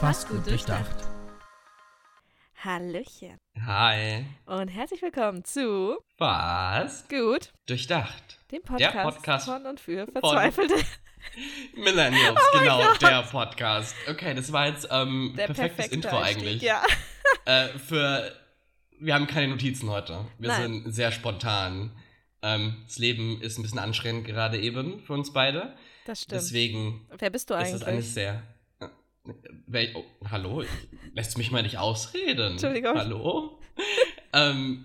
Fast gut durchdacht. Hallöchen Hi. und herzlich willkommen zu Was? Gut, Durchdacht. dem Podcast, Der Podcast von und für Verzweifelte. Millennials, Oh genau, der Podcast. Okay, das war jetzt ähm, Der perfektes perfekte Intro Einstieg, eigentlich. Ja. Äh, für. Wir haben keine Notizen heute. Wir Nein. sind sehr spontan. Ähm, das Leben ist ein bisschen anstrengend gerade eben für uns beide. Das stimmt. Deswegen Wer bist du ist es eine eigentlich? sehr. Wel- Oh, hallo? Lässt mich mal nicht ausreden? Entschuldigung. Hallo? ähm,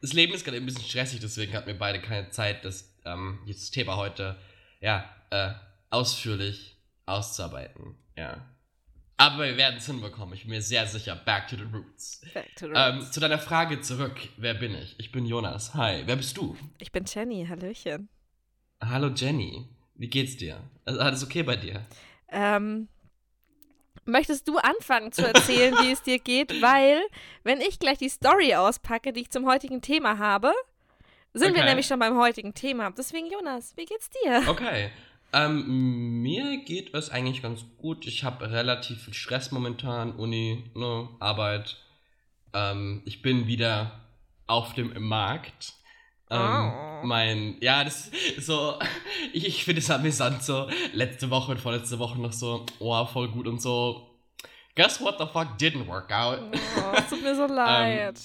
das Leben ist gerade ein bisschen stressig, deswegen hatten wir beide keine Zeit, das, ähm, dieses Thema heute ja, äh, ausführlich auszuarbeiten. Ja. Aber wir werden es hinbekommen, ich bin mir sehr sicher. Back to the roots. Back to the Ähm, roots. zu deiner Frage zurück. Wer bin ich? Ich bin Jonas. Hi. Wer bist du? ich bin Jenny, Hallöchen. Hallo Jenny. Wie geht's dir? Also, Alles okay bei dir? Ähm, möchtest du anfangen zu erzählen, wie es dir geht? Weil, wenn ich gleich die Story auspacke, die ich zum heutigen Thema habe, sind wir Okay. nämlich schon beim heutigen Thema. Deswegen, Jonas, wie geht's dir? Okay. Ähm, mir geht es eigentlich ganz gut. Ich habe relativ viel Stress momentan, Uni, ne, Arbeit. Ähm, ich bin wieder auf dem Markt. Ähm, Oh. Mein, ja, das ist so, ich, ich finde es amüsant, so letzte Woche und vorletzte Woche noch so, oh, voll gut und so. Guess what the fuck didn't work out? Oh, es tut mir so leid.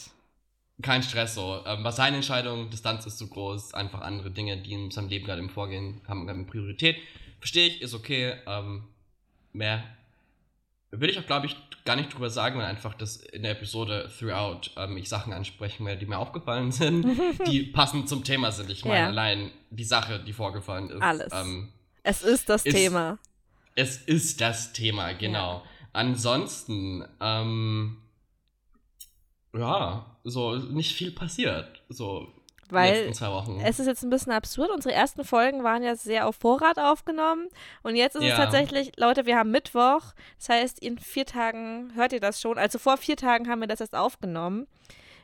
Kein Stress so. Ähm, war seine Entscheidung, Distanz ist zu groß, einfach andere Dinge, die in seinem Leben gerade im Vorgehen haben, haben Priorität. Verstehe ich, ist okay. Ähm, mehr will ich auch, glaube ich, gar nicht drüber sagen, weil einfach das in der Episode throughout ähm, ich Sachen ansprechen werde, die mir aufgefallen sind, die passend zum Thema sind. Ich meine, Ja. allein die Sache, die vorgefallen ist. Alles. Ähm, es ist das ist- Thema. es ist das Thema, genau. Ansonsten, ähm, ja, so nicht viel passiert. So Weil letzten zwei Wochen. es ist jetzt ein bisschen absurd. Unsere ersten Folgen waren ja sehr auf Vorrat aufgenommen. Und jetzt ist es Ja. tatsächlich, Leute, wir haben Mittwoch. Das heißt, in vier Tagen hört ihr das schon. Also vor vier Tagen haben wir das erst aufgenommen.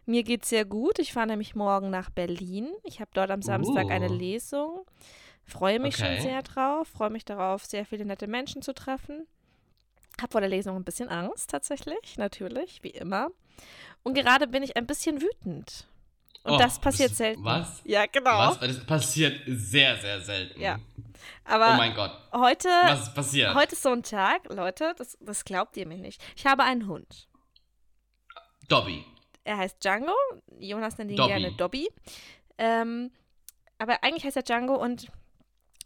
Mir geht's sehr gut. Ich fahre nämlich morgen nach Berlin. Ich habe dort am Samstag Uh. eine Lesung. Freue mich Okay. schon sehr drauf. Freue mich darauf, sehr viele nette Menschen zu treffen. Hab vor der Lesung ein bisschen Angst, tatsächlich. Natürlich, wie immer. Und gerade bin ich ein bisschen wütend. Und Oh, das passiert das- selten. was? Ja, genau. Was? Das passiert sehr, sehr selten. Ja. Aber Oh mein Gott. heute, Was ist passiert? heute ist so ein Tag, Leute, das, das glaubt ihr mir nicht. Ich habe einen Hund. Dobby. Er heißt Django. Jonas nennt ihn Dobby. gerne Dobby. Ähm, aber eigentlich heißt er Django und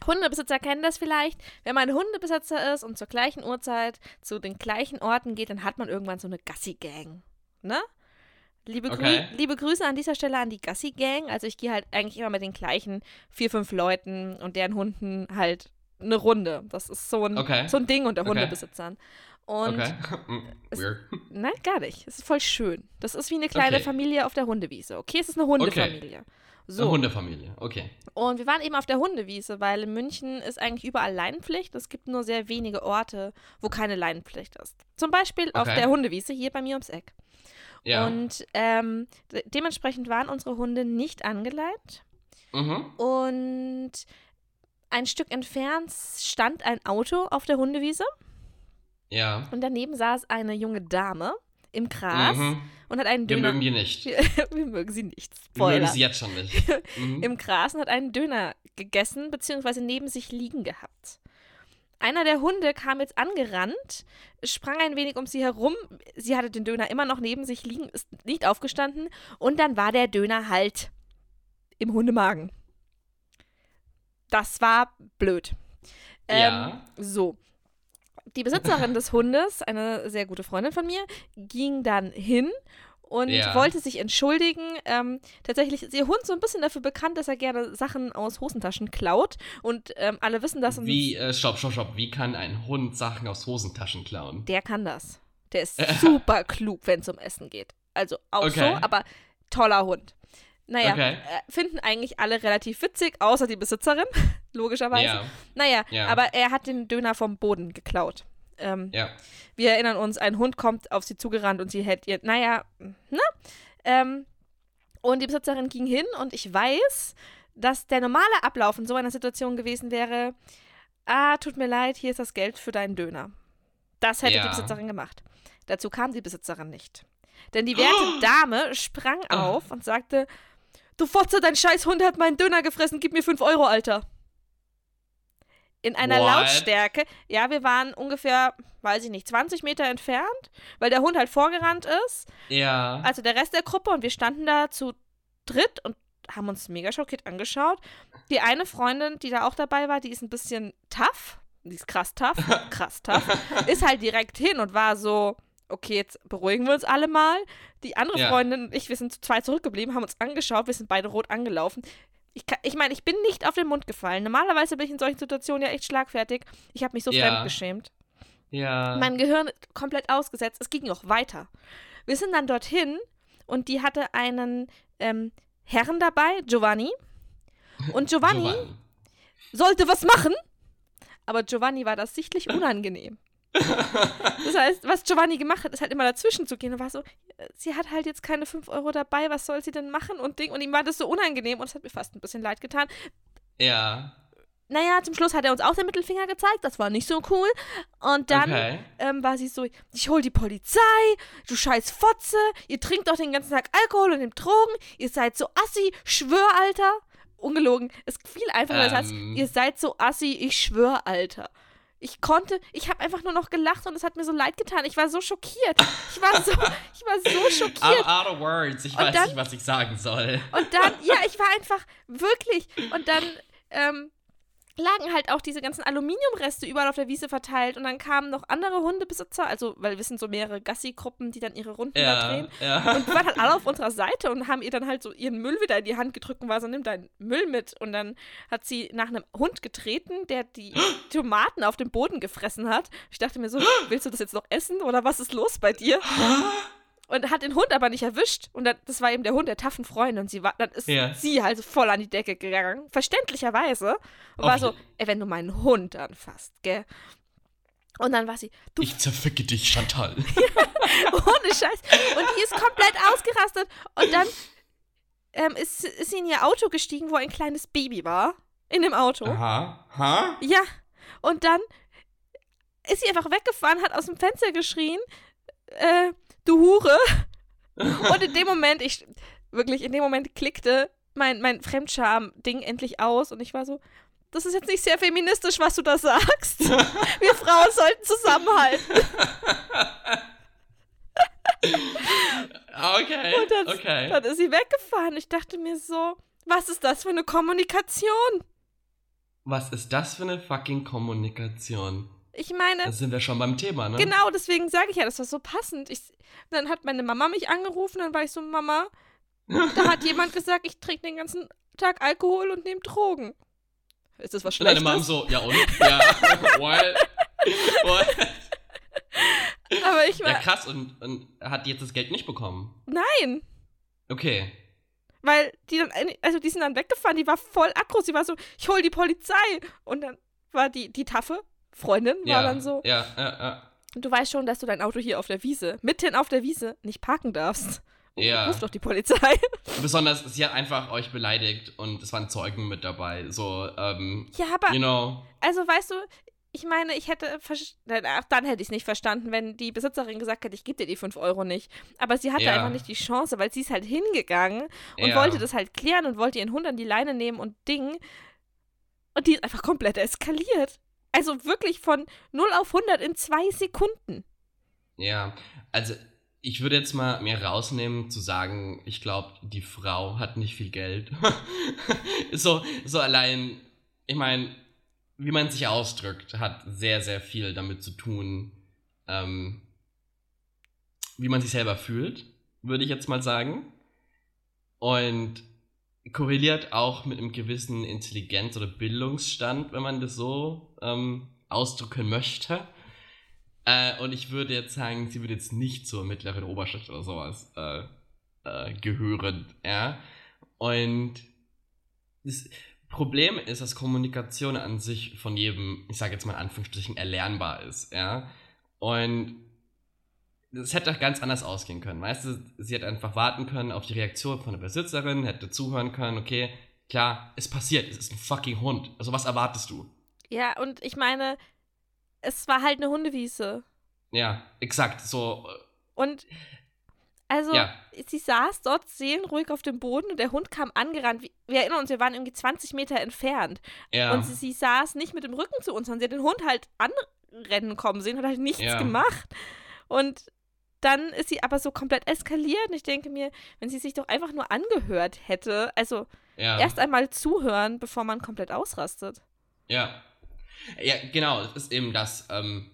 Hundebesitzer kennen das vielleicht. Wenn man Hundebesitzer ist und zur gleichen Uhrzeit zu den gleichen Orten geht, dann hat man irgendwann so eine Gassi-Gang. Ne? Liebe, Grü Okay. liebe Grüße an dieser Stelle an die Gassi-Gang. Also ich gehe halt eigentlich immer mit den gleichen vier, fünf Leuten und deren Hunden halt eine Runde. Das ist so ein, Okay. so ein Ding unter Okay. Hundebesitzern. Und Okay. Mm, es-. Nein, gar nicht. Es ist voll schön. Das ist wie eine kleine Okay. Familie auf der Hundewiese. Okay, es ist eine Hundefamilie. Eine So. Hundefamilie. Okay. Und wir waren eben auf der Hundewiese, weil in München ist eigentlich überall Leinenpflicht. Es gibt nur sehr wenige Orte, wo keine Leinenpflicht ist. Zum Beispiel auf Okay. der Hundewiese hier bei mir ums Eck. Ja. Und ähm, de dementsprechend waren unsere Hunde nicht angeleint. mhm. Und ein Stück entfernt stand ein Auto auf der Hundewiese. Ja. Und daneben saß eine junge Dame im Gras Mhm. und hat einen Wir Döner. mögen die nicht. Wir, wir mögen sie nicht. Wir mögen Spoiler. sie jetzt schon nicht. Mhm. Im Gras und hat einen Döner gegessen, beziehungsweise neben sich liegen gehabt. Einer der Hunde kam jetzt angerannt, sprang ein wenig um sie herum. Sie hatte den Döner immer noch neben sich liegen, ist nicht aufgestanden. Und dann war der Döner halt im Hundemagen. Das war blöd. Ähm, Ja. So. Die Besitzerin des Hundes, eine sehr gute Freundin von mir, ging dann hin und Ja. wollte sich entschuldigen. Ähm, tatsächlich ist ihr Hund so ein bisschen dafür bekannt, dass er gerne Sachen aus Hosentaschen klaut. Und ähm, alle wissen das. Wie, äh, stopp, stopp, stopp. Wie kann ein Hund Sachen aus Hosentaschen klauen? Der kann das. Der ist super klug, wenn es um Essen geht. Also auch Okay. so, aber toller Hund. Naja, Okay. äh, finden eigentlich alle relativ witzig, außer die Besitzerin, logischerweise. Ja. Naja, Ja. aber er hat den Döner vom Boden geklaut. Ähm, Ja. Wir erinnern uns, ein Hund kommt auf sie zugerannt und sie hält ihr, naja, ne? Ähm, und die Besitzerin ging hin und ich weiß, dass der normale Ablauf in so einer Situation gewesen wäre, ah, tut mir leid, hier ist das Geld für deinen Döner. Das hätte Ja. die Besitzerin gemacht. Dazu kam die Besitzerin nicht. Denn die werte Dame sprang Ah. auf und sagte, du Fotze, dein scheiß Hund hat meinen Döner gefressen, gib mir 5 Euro, Alter. In einer What? Lautstärke. Ja, wir waren ungefähr, weiß ich nicht, 20 Meter entfernt, weil der Hund halt vorgerannt ist. Ja. Also der Rest der Gruppe und wir standen da zu dritt und haben uns mega schockiert angeschaut. Die eine Freundin, die da auch dabei war, die ist ein bisschen tough. Die ist krass tough. Krass tough. ist halt direkt hin und war so, okay, jetzt beruhigen wir uns alle mal. Die andere Ja. Freundin und ich, wir sind zu zwei zurückgeblieben, haben uns angeschaut, wir sind beide rot angelaufen. Ich, kann- ich meine, ich bin nicht auf den Mund gefallen. Normalerweise bin ich in solchen Situationen ja echt schlagfertig. Ich habe mich so Ja. fremdgeschämt. ja. Mein Gehirn komplett ausgesetzt. Es ging noch weiter. Wir sind dann dorthin und die hatte einen ähm, Herrn dabei, Giovanni. Und Giovanni, Giovanni. sollte was machen, aber Giovanni war das sichtlich unangenehm. Das heißt, was Giovanni gemacht hat, ist halt immer dazwischen zu gehen und war so, sie hat halt jetzt keine 5 Euro dabei, was soll sie denn machen und Ding. Und ihm war das so unangenehm und es hat mir fast ein bisschen leid getan. Ja. Naja, zum Schluss hat er uns auch den Mittelfinger gezeigt, das war nicht so cool. Und dann okay. ähm, war sie so, ich hol die Polizei, du scheiß Fotze, ihr trinkt doch den ganzen Tag Alkohol und nehmt Drogen, ihr seid so assi, schwör, Alter. Ungelogen, es fiel einfach nur der Satz, Ähm. ihr seid so assi, ich schwör, Alter. Ich konnte, ich habe einfach nur noch gelacht und es hat mir so leid getan. Ich war so schockiert. Ich war so, ich war so I'm schockiert. out of words. Ich Und weiß dann- nicht, was ich sagen soll. Und dann, ja, ich war einfach wirklich. Und dann ähm, lagen halt auch diese ganzen Aluminiumreste überall auf der Wiese verteilt. Und dann kamen noch andere Hundebesitzer, also, weil wir sind so mehrere Gassi-Gruppen, die dann ihre Runden da Ja. drehen. Ja. Und die waren halt alle auf unserer Seite und haben ihr dann halt so ihren Müll wieder in die Hand gedrückt und war so, nimm deinen Müll mit. Und dann hat sie nach einem Hund getreten, der die Tomaten auf dem Boden gefressen hat. Ich dachte mir so, willst du das jetzt noch essen oder was ist los bei dir? Und hat den Hund aber nicht erwischt. Und das war eben der Hund der taffen Freundin. Und sie war, dann ist Ja. sie halt so voll an die Decke gegangen. Verständlicherweise. Und war Auf- so, ey, wenn du meinen Hund anfasst, gell? Und dann war sie, du Ich zerficke dich, Chantal. ohne Scheiß. Und die ist komplett ausgerastet. Und dann ähm, ist, ist sie in ihr Auto gestiegen, wo ein kleines Baby war. In dem Auto. Aha. Ha? Ja. Und dann ist sie einfach weggefahren, hat aus dem Fenster geschrien, äh, du Hure. Und in dem Moment, ich, wirklich, in dem Moment klickte mein, mein Fremdscham-Ding endlich aus und ich war so, das ist jetzt nicht sehr feministisch, was du da sagst. Wir Frauen sollten zusammenhalten. Okay. Und dann, okay. dann ist sie weggefahren. Ich dachte mir so, was ist das für eine Kommunikation? Was ist das für eine fucking Kommunikation? Ich meine, Da sind wir schon beim Thema, ne? Genau, deswegen sage ich ja, das war so passend. Ich, dann hat meine Mama mich angerufen, dann war ich so, Mama, da hat jemand gesagt, ich trinke den ganzen Tag Alkohol und nehme Drogen. Ist das was Und deine Schlechtes? Mom so, ja und? Ja. What? What? Aber ich Ja, war, krass. Und, und hat jetzt das Geld nicht bekommen? nein, Okay. weil die dann, also die sind dann weggefahren, die war voll aggro, sie war so, ich hol die Polizei. Und dann war die, die taffe Freundin, war Ja. dann so, Ja, ja, ja. du weißt schon, dass du dein Auto hier auf der Wiese, mitten auf der Wiese, nicht parken darfst. Ja. Ruf doch die Polizei. Besonders, sie hat einfach euch beleidigt und es waren Zeugen mit dabei. So, ähm, Ja, aber you know. Also, weißt du, ich meine, ich hätte, ach, dann hätte ich es nicht verstanden, wenn die Besitzerin gesagt hätte, ich gebe dir die 5 Euro nicht. Aber sie hatte Ja. einfach nicht die Chance, weil sie ist halt hingegangen und Ja. wollte das halt klären und wollte ihren Hund an die Leine nehmen und Ding. Und die ist einfach komplett eskaliert. Also wirklich von 0 auf 100 in zwei Sekunden. Ja, also ich würde jetzt mal mir rausnehmen zu sagen, ich glaube, die Frau hat nicht viel Geld. so, so allein, ich meine, wie man sich ausdrückt, hat sehr, sehr viel damit zu tun, ähm, wie man sich selber fühlt, würde ich jetzt mal sagen. Und korreliert auch mit einem gewissen Intelligenz- oder Bildungsstand, wenn man das so ähm, ausdrücken möchte. Äh, und ich würde jetzt sagen, sie würde jetzt nicht zur mittleren Oberschicht oder sowas äh, äh, gehören, ja. Und das Problem ist, dass Kommunikation an sich von jedem, ich sage jetzt mal in Anführungsstrichen, erlernbar ist, ja. Und das hätte auch ganz anders ausgehen können. Weißt du, sie hätte einfach warten können auf die Reaktion von der Besitzerin, hätte zuhören können, okay, klar, es passiert, es ist ein fucking Hund. Also was erwartest du? Ja, und ich meine, es war halt eine Hundewiese. Ja, exakt. So. äh, Und also, Ja. sie saß dort seelenruhig auf dem Boden und der Hund kam angerannt. Wir, wir erinnern uns, wir waren irgendwie 20 Meter entfernt. Ja. Und sie, sie saß nicht mit dem Rücken zu uns, sondern sie hat den Hund halt anrennen kommen sehen und hat halt nichts Ja. gemacht. Und dann ist sie aber so komplett eskaliert. Und ich denke mir, wenn sie sich doch einfach nur angehört hätte, also ja. erst einmal zuhören, bevor man komplett ausrastet. Ja. Ja, genau, es ist eben das. Ähm,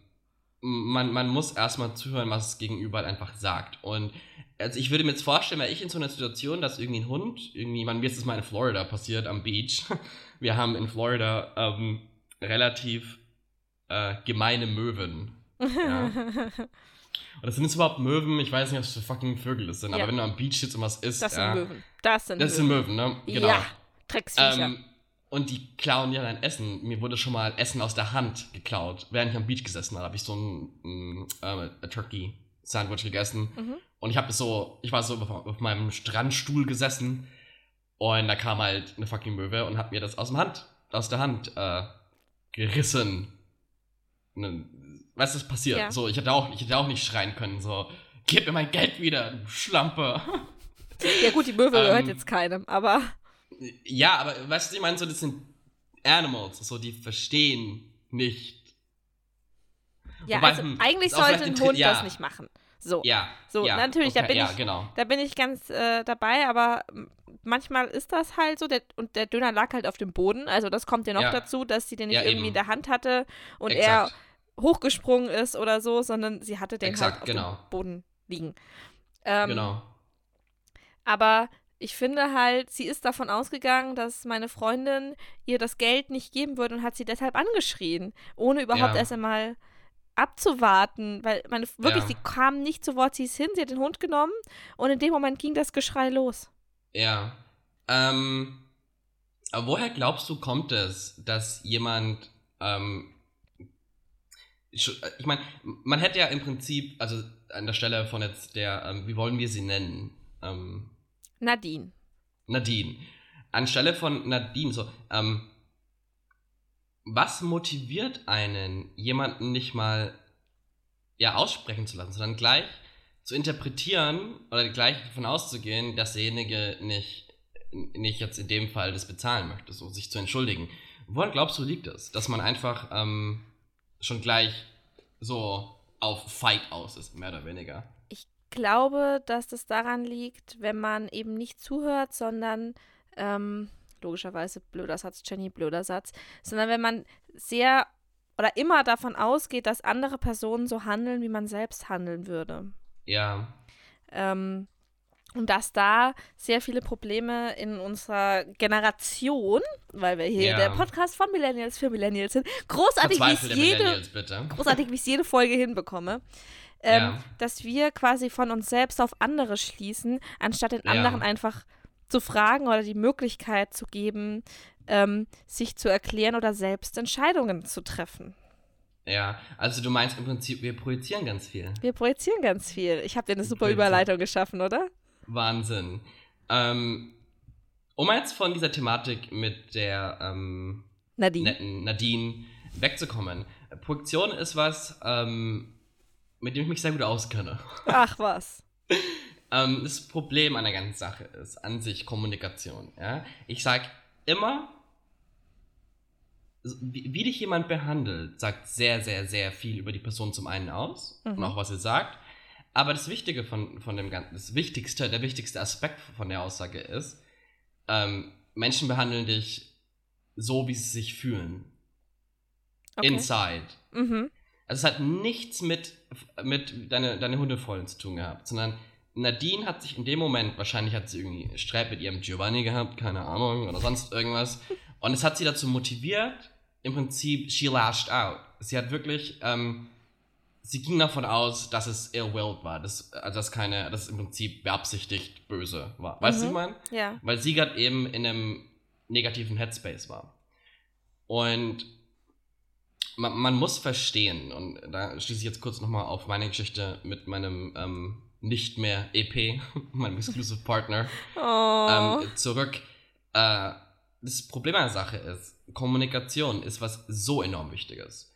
man, man muss erstmal zuhören, was das Gegenüber halt einfach sagt. Und also ich würde mir jetzt vorstellen, wäre ich in so einer Situation, dass irgendwie ein Hund, irgendwie, man, mir ist es mal in Florida passiert, am Beach. Wir haben in Florida ähm, relativ äh, gemeine Möwen. Ja. Das sind jetzt überhaupt Möwen, ich weiß nicht, was für fucking Vögel das sind, Ja. aber wenn du am Beach sitzt und was isst, Das sind ja, Möwen. Das sind das sind Möwen. Möwen, ne? Genau. Ja, Drecksviecher. Ähm, und die klauen ja dein Essen. Mir wurde schon mal Essen aus der Hand geklaut. Während ich am Beach gesessen habe, habe ich so ein, ein, äh, ein Turkey Sandwich gegessen. Mhm. Und ich habe so, ich war so auf, auf meinem Strandstuhl gesessen und da kam halt eine fucking Möwe und hat mir das aus dem Hand, aus der Hand äh, gerissen. Ne, weißt du, was passiert? Ja. So, ich hätte auch, ich hätte auch nicht schreien können, so, gib mir mein Geld wieder, du Schlampe. ja gut, die Möwe gehört ähm, jetzt keinem, aber Ja, aber weißt du, ich meine, so, das sind Animals, so, die verstehen nicht. ja, wobei, also hm, eigentlich ist sollte ein Hund ja. das nicht machen. So, Ja. so ja, natürlich, da okay, bin ja, ich genau. Da bin ich ganz äh, dabei, aber manchmal ist das halt so. Der, und der Döner lag halt auf dem Boden. Also das kommt ja noch dazu, dass sie den nicht irgendwie eben. in der Hand hatte und Exakt. er hochgesprungen ist oder so, sondern sie hatte den Exakt, halt auf genau. dem Boden liegen. Ähm, genau. Aber ich finde halt, sie ist davon ausgegangen, dass meine Freundin ihr das Geld nicht geben würde und hat sie deshalb angeschrien, ohne überhaupt Ja. erst einmal abzuwarten, weil meine wirklich, Ja. sie kam nicht zu Wort, sie ist hin, sie hat den Hund genommen und in dem Moment ging das Geschrei los. Ja. Ähm, aber woher glaubst du, kommt es, dass jemand, ähm, sch- ich meine, man hätte ja im Prinzip, also an der Stelle von jetzt der, ähm, wie wollen wir sie nennen? Ähm, Nadine. Nadine. Anstelle von Nadine, so, ähm, was motiviert einen, jemanden nicht mal ja, aussprechen zu lassen, sondern gleich zu interpretieren oder gleich davon auszugehen, dass derjenige nicht, nicht jetzt in dem Fall das bezahlen möchte, so sich zu entschuldigen. Woran glaubst du, liegt es? Dass man einfach ähm, schon gleich so auf Fight aus ist, mehr oder weniger. Ich glaube, dass das daran liegt, wenn man eben nicht zuhört, sondern ähm, logischerweise blöder Satz, Jenny, blöder Satz, sondern wenn man sehr oder immer davon ausgeht, dass andere Personen so handeln, wie man selbst handeln würde. Ja, Ähm, und dass da sehr viele Probleme in unserer Generation, weil wir hier Ja. der Podcast von Millennials für Millennials sind, großartig, wie ich jede, großartig, wie ich jede Folge hinbekomme, ähm, Ja. dass wir quasi von uns selbst auf andere schließen, anstatt den Ja. anderen einfach zu fragen oder die Möglichkeit zu geben, ähm, sich zu erklären oder selbst Entscheidungen zu treffen. Ja, also du meinst im Prinzip, wir projizieren ganz viel. Wir projizieren ganz viel. Ich habe dir eine super. Überleitung geschaffen, oder? Wahnsinn. Ähm, um jetzt von dieser Thematik mit der ähm, Nadine. netten Nadine wegzukommen. Projektion ist was, ähm, mit dem ich mich sehr gut auskenne. Ach was. Ähm, das Problem an der ganzen Sache ist an sich Kommunikation. Ja? Ich sage immer, wie, wie dich jemand behandelt, sagt sehr, sehr, sehr viel über die Person zum einen aus Mhm. und auch was sie sagt. Aber das Wichtige von, von dem Ganzen, das Wichtigste, der wichtigste Aspekt von der Aussage ist, ähm, Menschen behandeln dich so, wie sie sich fühlen. Okay. Inside. Mhm. Also es hat nichts mit, mit deine, deine Hundefreundin zu tun gehabt, sondern Nadine hat sich in dem Moment, wahrscheinlich hat sie irgendwie Streit mit ihrem Giovanni gehabt, keine Ahnung, oder sonst irgendwas. Und es hat sie dazu motiviert, im Prinzip, she lashed out. Sie hat wirklich, ähm, sie ging davon aus, dass es ill-willed war, dass, also dass keine, dass es im Prinzip beabsichtigt böse war. Weißt du, Mhm. was ich meine? Ja. weil sie gerade eben in einem negativen Headspace war. Und man, man muss verstehen, und da schließe ich jetzt kurz nochmal auf meine Geschichte mit meinem ähm, nicht mehr EP, meinem Exclusive Partner, Oh. ähm, zurück. Äh, das Problem an der Sache ist, Kommunikation ist was so enorm Wichtiges.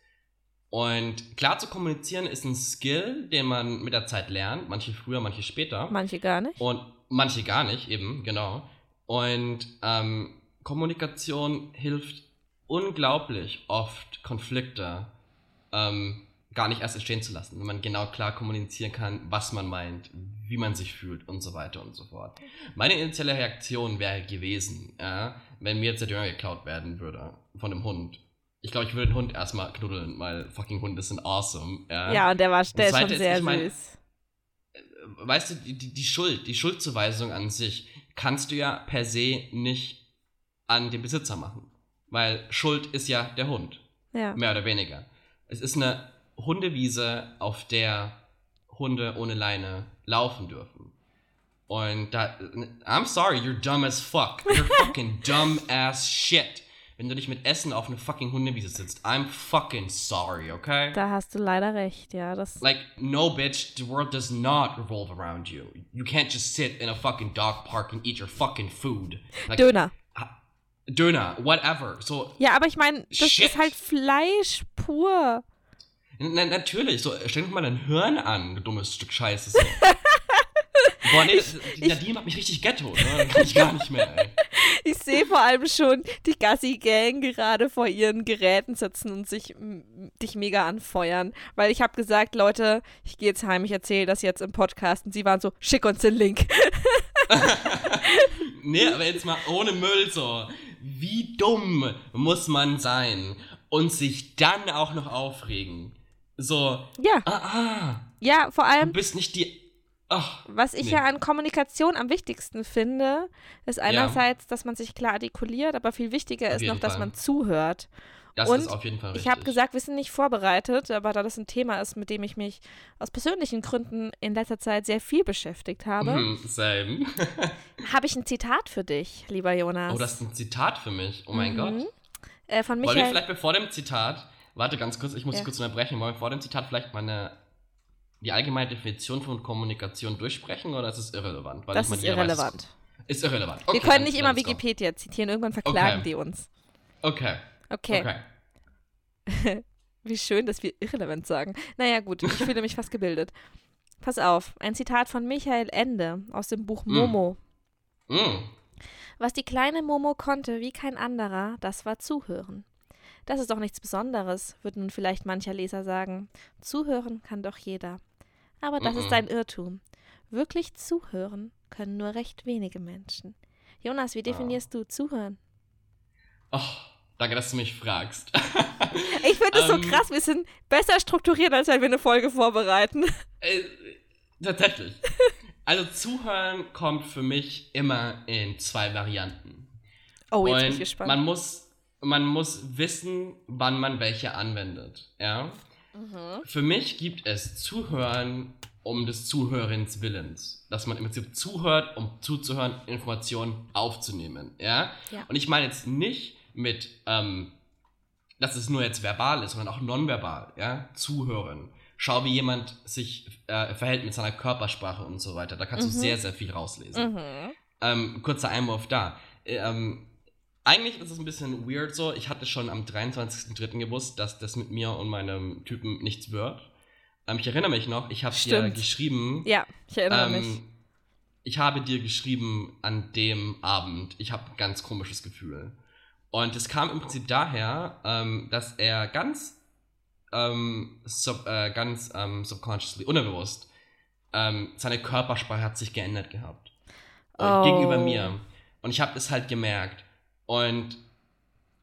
Und klar zu kommunizieren ist ein Skill, den man mit der Zeit lernt. Manche früher, manche später. Manche gar nicht. Und manche gar nicht, eben, genau. Und ähm, Kommunikation hilft unglaublich oft, Konflikte ähm, gar nicht erst entstehen zu lassen, wenn man genau klar kommunizieren kann, was man meint, wie man sich fühlt und so weiter und so fort. Meine initiale Reaktion wäre gewesen, ja, wenn mir jetzt der Döner geklaut werden würde von einem Hund. Ich glaube, ich würde den Hund erstmal knuddeln, weil fucking Hunde sind awesome. Ja, Ja, und der war der ist schon ist, sehr ich mein- süß. weißt du, die, die die Schuld, die Schuldzuweisung an sich kannst du ja per se nicht an den Besitzer machen. Weil Schuld ist ja der Hund, Ja. mehr oder weniger. Es ist eine Hundewiese, auf der Hunde ohne Leine laufen dürfen. Und da, I'm sorry, you're dumb as fuck. You're fucking dumb as shit. Wenn du dich mit Essen auf eine fucking Hundewiese sitzt, I'm fucking sorry, okay? Da hast du leider recht, ja. Das, Like, no, bitch, the world does not revolve around you. You can't just sit in a fucking dog park and eat your fucking food. Like, Döner. Döner, whatever. So, Ja, aber ich meine, das Shit. ist halt Fleisch pur. na, natürlich, so, stell dir mal dein Hirn an, du dummes Stück Scheiße. Boah, nee, das, die Nadine macht mich richtig ghetto, ne? Das kann ich gar nicht mehr, ey. Ich sehe vor allem schon die Gassi-Gang gerade vor ihren Geräten sitzen und sich dich mega anfeuern. Weil ich habe gesagt, Leute, ich gehe jetzt heim, ich erzähle das jetzt im Podcast. Und sie waren so, schick uns den Link. Nee, aber jetzt mal ohne Müll so. Wie dumm muss man sein und sich dann auch noch aufregen? So, Ja, ah, ah, ja, vor du allem, bist nicht die. Ach, was ich nee. ja an Kommunikation am wichtigsten finde, ist einerseits, dass man sich klar artikuliert, aber viel wichtiger ist noch, dass Fall. man zuhört. das Und ist auf jeden Fall richtig. Ich habe gesagt, wir sind nicht vorbereitet, aber da das ein Thema ist, mit dem ich mich aus persönlichen Gründen in letzter Zeit sehr viel beschäftigt habe, same. habe ich ein Zitat für dich, lieber Jonas. Oh, das ist ein Zitat für mich. Oh mein Mhm. Gott. äh, von Wollen wir Michael. vielleicht bevor dem Zitat, warte ganz kurz, ich muss Ja. kurz unterbrechen, wollen wir vor dem Zitat vielleicht mal eine, die allgemeine Definition von Kommunikation durchsprechen oder ist es irrelevant? Weil Das ist jeder weiß irrelevant. ist irrelevant. wir Okay, können dann- nicht immer. Wikipedia zitieren, irgendwann verklagen Okay. die uns. Okay, Okay. okay. Wie schön, dass wir irrelevant sagen. Naja, gut, ich fühle mich fast gebildet. Pass auf, ein Zitat von Michael Ende aus dem Buch Mm. Momo. Mm. Was die kleine Momo konnte wie kein anderer, das war zuhören. Das ist doch nichts Besonderes, wird nun vielleicht mancher Leser sagen. Zuhören kann doch jeder. Aber das Mhm. ist ein Irrtum. Wirklich zuhören können nur recht wenige Menschen. Jonas, wie definierst du zuhören? Oh, danke, dass du mich fragst. Ich finde es Ähm. so krass, wir sind besser strukturiert, als wenn wir eine Folge vorbereiten. Äh, tatsächlich. Also zuhören kommt für mich immer in zwei Varianten. Oh, jetzt bin ich Und gespannt. man muss, man muss wissen, wann man welche anwendet. Ja? Mhm. Für mich gibt es Zuhören um des Zuhörens Willens. Dass man im Prinzip zuhört, um zuzuhören, Informationen aufzunehmen. Ja? Ja. Und ich meine jetzt nicht mit, ähm, dass es nur jetzt verbal ist, sondern auch nonverbal. Ja? Zuhören. Schau, wie jemand sich äh, verhält mit seiner Körpersprache und so weiter. Da kannst Mhm. du sehr, sehr viel rauslesen. Mhm. Ähm, kurzer Einwurf da. Ähm, eigentlich ist es ein bisschen weird so. Ich hatte schon am 23.03. gewusst, dass das mit mir und meinem Typen nichts wird. Ähm, ich erinnere mich noch, ich habe dir geschrieben. Ja, ich erinnere mich. ähm, ich habe dir geschrieben an dem Abend, ich habe ein ganz komisches Gefühl. Und es kam im Prinzip daher, ähm, dass er ganz, ähm, sub, äh, ganz ähm, subconsciously, unterbewusst, ähm, seine Körpersprache hat sich geändert gehabt. Und Oh. gegenüber mir. Und ich habe das halt gemerkt. Und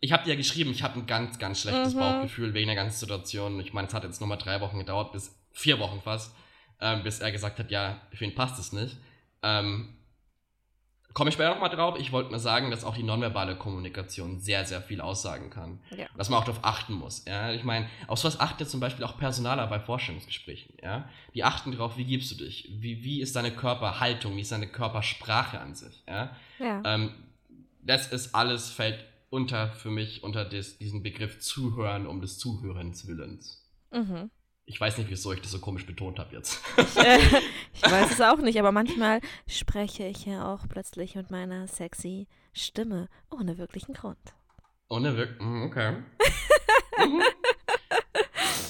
ich habe dir ja geschrieben, ich habe ein ganz, ganz schlechtes Mhm. Bauchgefühl wegen der ganzen Situation. Ich meine, es hat jetzt nochmal drei Wochen gedauert, bis vier Wochen fast, ähm, bis er gesagt hat, ja, für ihn passt es nicht. Ähm, Komme ich später nochmal drauf. Ich wollte nur sagen, dass auch die nonverbale Kommunikation sehr, sehr viel aussagen kann. Ja. Dass man auch darauf achten muss. Ja? Ich meine, auf sowas achtet zum Beispiel auch Personaler bei Vorstellungsgesprächen. Ja? Die achten darauf, wie gibst du dich? Wie, wie ist deine Körperhaltung? Wie ist deine Körpersprache an sich? Ja? Ja. Ähm, das ist alles, fällt unter für mich unter des, diesen Begriff Zuhören um des Zuhörens Willens. Mhm. Ich weiß nicht, wieso ich das so komisch betont habe jetzt. Ich, äh, ich weiß es auch nicht, aber manchmal spreche ich ja auch plötzlich mit meiner sexy Stimme ohne wirklichen Grund. Ohne wirklich. Okay. mhm.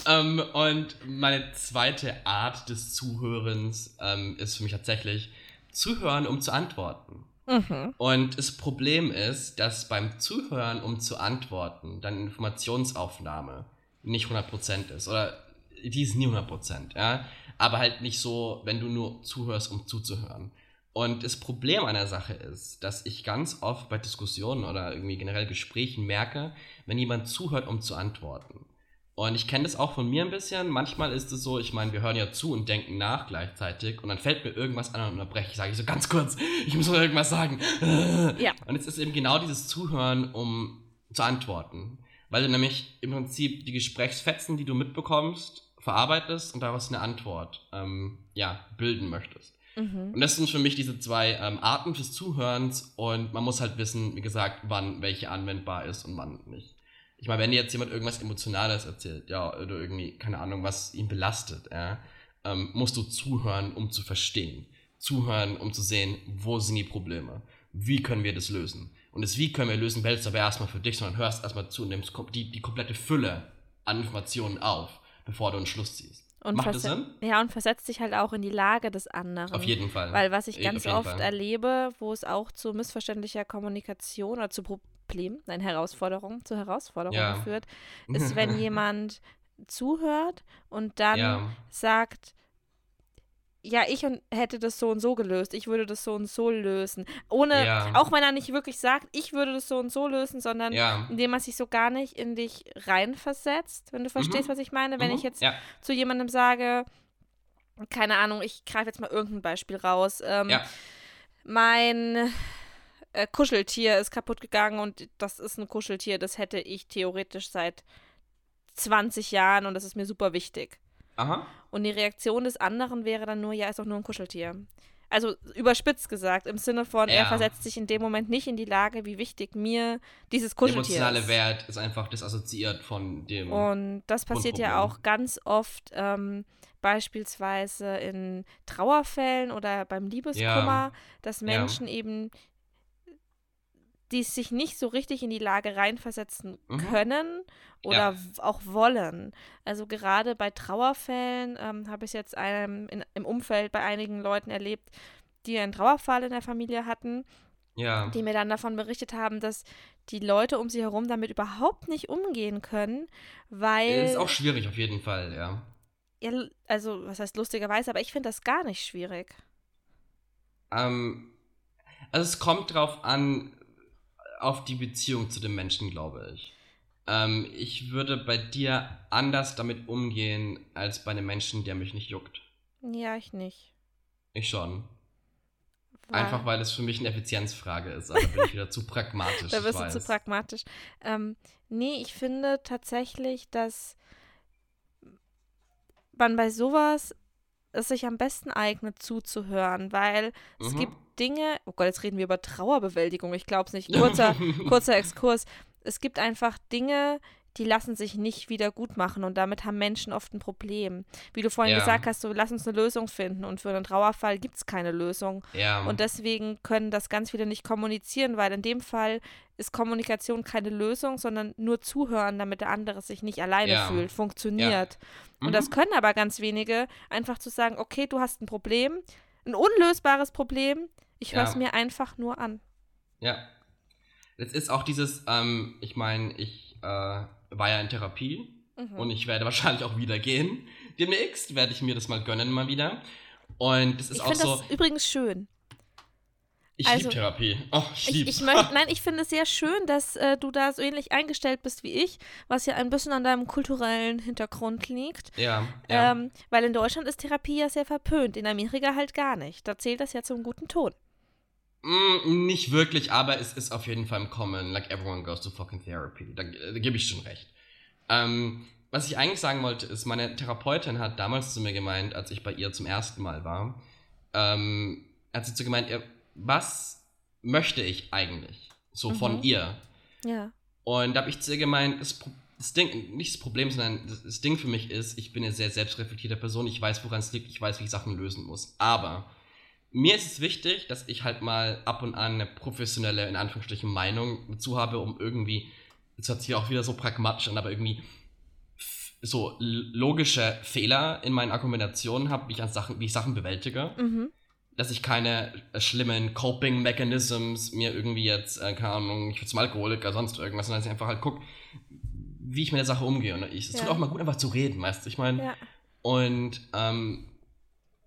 ähm, und meine zweite Art des Zuhörens ähm, ist für mich tatsächlich Zuhören, um zu antworten. Mhm. Und das Problem ist, dass beim Zuhören, um zu antworten, dann Informationsaufnahme nicht 100% ist. Oder die ist nie 100%, ja. Aber halt nicht so, wenn du nur zuhörst, um zuzuhören. Und das Problem an der Sache ist, dass ich ganz oft bei Diskussionen oder irgendwie generell Gesprächen merke, wenn jemand zuhört, um zu antworten. Und ich kenne das auch von mir ein bisschen. Manchmal ist es so, ich meine, wir hören ja zu und denken nach gleichzeitig und dann fällt mir irgendwas an und unterbreche ich, sage ich so ganz kurz, ich muss noch irgendwas sagen. Ja. Und es ist eben genau dieses Zuhören, um zu antworten. Weil du nämlich im Prinzip die Gesprächsfetzen, die du mitbekommst, verarbeitest und daraus eine Antwort ähm, ja, bilden möchtest. Mhm. Und das sind für mich diese zwei ähm, Arten des Zuhörens und man muss halt wissen, wie gesagt, wann welche anwendbar ist und wann nicht. Ich meine, wenn dir jetzt jemand irgendwas Emotionales erzählt, ja, oder irgendwie, keine Ahnung, was ihn belastet, ja, ähm, musst du zuhören, um zu verstehen. Zuhören, um zu sehen, wo sind die Probleme. Wie können wir das lösen? Und das Wie können wir lösen, du aber erstmal für dich, sondern hörst erstmal zu und nimmst die, die komplette Fülle an Informationen auf, bevor du einen Schluss ziehst. Und Macht das Sinn? Ja, und versetzt dich halt auch in die Lage des anderen. Auf jeden Fall. Weil was ich Eh, ganz oft Fall. erlebe, wo es auch zu missverständlicher Kommunikation oder zu Problemen, nein, Herausforderungen, zu Herausforderungen Ja. führt, ist, wenn jemand zuhört und dann ja, sagt, ja, ich und hätte das so und so gelöst, ich würde das so und so lösen. Ohne, Ja. auch wenn er nicht wirklich sagt, ich würde das so und so lösen, sondern ja. indem er sich so gar nicht in dich reinversetzt, wenn du verstehst, Mhm. was ich meine. Wenn Mhm. ich jetzt ja. zu jemandem sage, keine Ahnung, ich greife jetzt mal irgendein Beispiel raus. Ähm. Mein äh, Kuscheltier ist kaputt gegangen und das ist ein Kuscheltier, das hätte ich theoretisch seit 20 Jahren und das ist mir super wichtig. Aha. Und die Reaktion des anderen wäre dann nur, ja, ist doch nur ein Kuscheltier. Also überspitzt gesagt, im Sinne von, er Ja. versetzt sich in dem Moment nicht in die Lage, wie wichtig mir dieses Der Kuscheltier emotionale ist. Wert ist einfach disassoziiert von dem. Und das passiert ja auch ganz oft ähm, beispielsweise in Trauerfällen oder beim Liebeskummer, dass Ja. Menschen eben die sich nicht so richtig in die Lage reinversetzen Mhm. können oder w- auch wollen. Also gerade bei Trauerfällen ähm, habe ich jetzt einem in, im Umfeld bei einigen Leuten erlebt, die einen Trauerfall in der Familie hatten ja. die mir dann davon berichtet haben, dass die Leute um sie herum damit überhaupt nicht umgehen können, weil. Ist auch schwierig auf jeden Fall, ja. ja, also, was heißt lustigerweise, aber ich finde das gar nicht schwierig. Ähm, also es kommt drauf an, auf die Beziehung zu dem Menschen, glaube ich. Ähm, ich würde bei dir anders damit umgehen, als bei einem Menschen, der mich nicht juckt. Ja, ich nicht. Ich schon. Weil- Einfach weil es für mich eine Effizienzfrage ist, aber da bin ich wieder zu pragmatisch. Da bist du zu pragmatisch. Ähm, nee, ich finde tatsächlich, dass man bei sowas es sich am besten eignet, zuzuhören, weil es Mhm. gibt Dinge, oh Gott, jetzt reden wir über Trauerbewältigung, ich glaube es nicht. Kurzer, kurzer Exkurs. Es gibt einfach Dinge, die lassen sich nicht wieder gut machen und damit haben Menschen oft ein Problem. Wie du vorhin Ja. gesagt hast, so lass uns eine Lösung finden und für einen Trauerfall gibt es keine Lösung. ja. Und deswegen können das ganz viele nicht kommunizieren, weil in dem Fall ist Kommunikation keine Lösung, sondern nur zuhören, damit der andere sich nicht alleine Ja. fühlt, funktioniert. Und das Mhm. können aber ganz wenige, einfach zu sagen, okay, du hast ein Problem, ein unlösbares Problem, ich höre es Ja. mir einfach nur an. Ja. Es ist auch dieses, ähm, ich meine, ich äh, war ja in Therapie Mhm. und ich werde wahrscheinlich auch wieder gehen. Demnächst werde ich mir das mal gönnen, mal wieder. Und es ist ich auch finde so, das übrigens schön. ich also- liebe Therapie. Oh, ich Ich, liebe ich möchte, nein, ich finde es sehr schön, dass äh, du da so ähnlich eingestellt bist wie ich, was ja ein bisschen an deinem kulturellen Hintergrund liegt. Ja, ja. Ähm, weil in Deutschland ist Therapie ja sehr verpönt, in Amerika halt gar nicht. Da zählt das ja zum guten Ton. Mm, nicht wirklich, aber es ist auf jeden Fall im Kommen. Like everyone goes to fucking therapy. Da, da gebe ich schon recht. Ähm, was ich eigentlich sagen wollte, ist, meine Therapeutin hat damals zu mir gemeint, als ich bei ihr zum ersten Mal war, ähm, hat sie zu gemeint, was möchte ich eigentlich? So von Mhm. ihr. Ja. Und da habe ich zu ihr gemeint, das, das Ding, nicht das Problem, sondern das, das Ding für mich ist, ich bin eine sehr selbstreflektierte Person, ich weiß, woran es liegt, ich weiß, wie ich Sachen lösen muss. Aber mir ist es wichtig, dass ich halt mal ab und an eine professionelle, in Anführungsstrichen, Meinung dazu habe, um irgendwie, jetzt hört sich auch wieder so pragmatisch an, aber irgendwie so logische Fehler in meinen Argumentationen habe, wie ich, Sachen, wie ich Sachen bewältige. Mhm. Dass ich keine äh, schlimmen Coping-Mechanisms mir irgendwie jetzt, äh, keine Ahnung, ich will zum Alkoholiker, sonst irgendwas, sondern dass ich einfach halt gucke, wie ich mit der Sache umgehe. Und ich, es Ja. tut auch mal gut, einfach zu reden, weißt du? Ich meine, Ja. und ähm,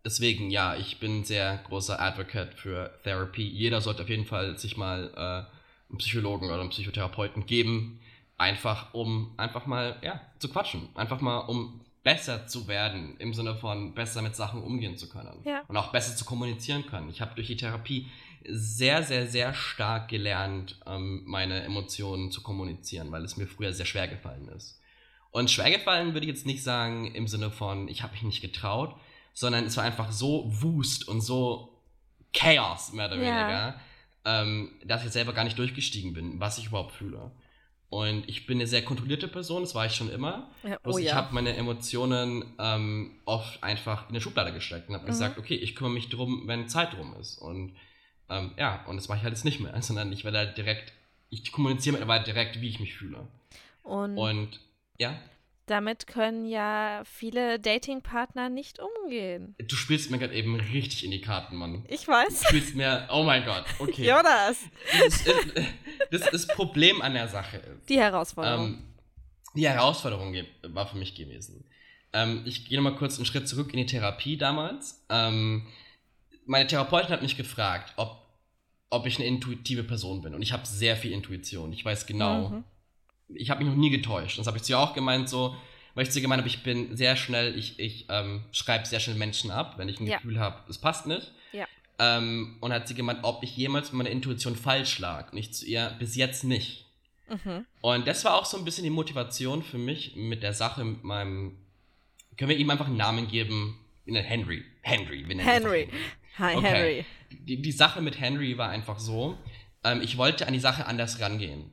deswegen, ja, ich bin ein sehr großer Advocate für Therapy. Jeder sollte auf jeden Fall sich mal äh, einen Psychologen oder einen Psychotherapeuten geben, einfach um einfach mal, ja, zu quatschen. Einfach mal, um besser zu werden, im Sinne von besser mit Sachen umgehen zu können. Ja. Und auch besser zu kommunizieren können. Ich habe durch die Therapie sehr, sehr, sehr stark gelernt, ähm, meine Emotionen zu kommunizieren, weil es mir früher sehr schwer gefallen ist. Und schwer gefallen würde ich jetzt nicht sagen im Sinne von, ich habe mich nicht getraut, sondern es war einfach so Wust und so Chaos, mehr oder Ja. weniger, ähm, dass ich selber gar nicht durchgestiegen bin, was ich überhaupt fühle. Und ich bin eine sehr kontrollierte Person, das war ich schon immer. Ja, Bloß oh ich ja. habe meine Emotionen ähm, oft einfach in eine Schublade gesteckt und habe Mhm. gesagt, okay, ich kümmere mich drum, wenn Zeit drum ist. Und ähm, ja, und das mache ich halt jetzt nicht mehr, sondern ich werde halt direkt, ich kommuniziere mittlerweile direkt, wie ich mich fühle. Und Und ja, damit können ja viele Datingpartner nicht umgehen. du spielst mir gerade eben richtig in die Karten, Mann. Ich Du weiß. spielst mir, oh mein Gott, okay. Jonas. Das, ist, das, das Problem an der Sache ist, Die Herausforderung. ähm, die Herausforderung war für mich gewesen. Ähm, ich gehe nochmal kurz einen Schritt zurück in die Therapie damals. Ähm, meine Therapeutin hat mich gefragt, ob, ob ich eine intuitive Person bin. Und ich habe sehr viel Intuition. Ich weiß genau, Mhm. Ich habe mich noch nie getäuscht. Das habe ich zu ihr auch gemeint, so, weil ich zu ihr gemeint habe, ich bin sehr schnell, ich, ich ähm, schreibe sehr schnell Menschen ab, wenn ich ein Ja. Gefühl habe, es passt nicht. Ja. Ähm, und hat sie gemeint, ob ich jemals mit meiner Intuition falsch lag. Und ich zu ihr, bis jetzt nicht. Mhm. Und das war auch so ein bisschen die Motivation für mich mit der Sache, mit meinem. Können wir ihm einfach einen Namen geben? Henry. Henry. Wir nennen ihn Henry. einfach Hi, Okay. Henry. Die, die Sache mit Henry war einfach so, ähm, ich wollte an die Sache anders rangehen.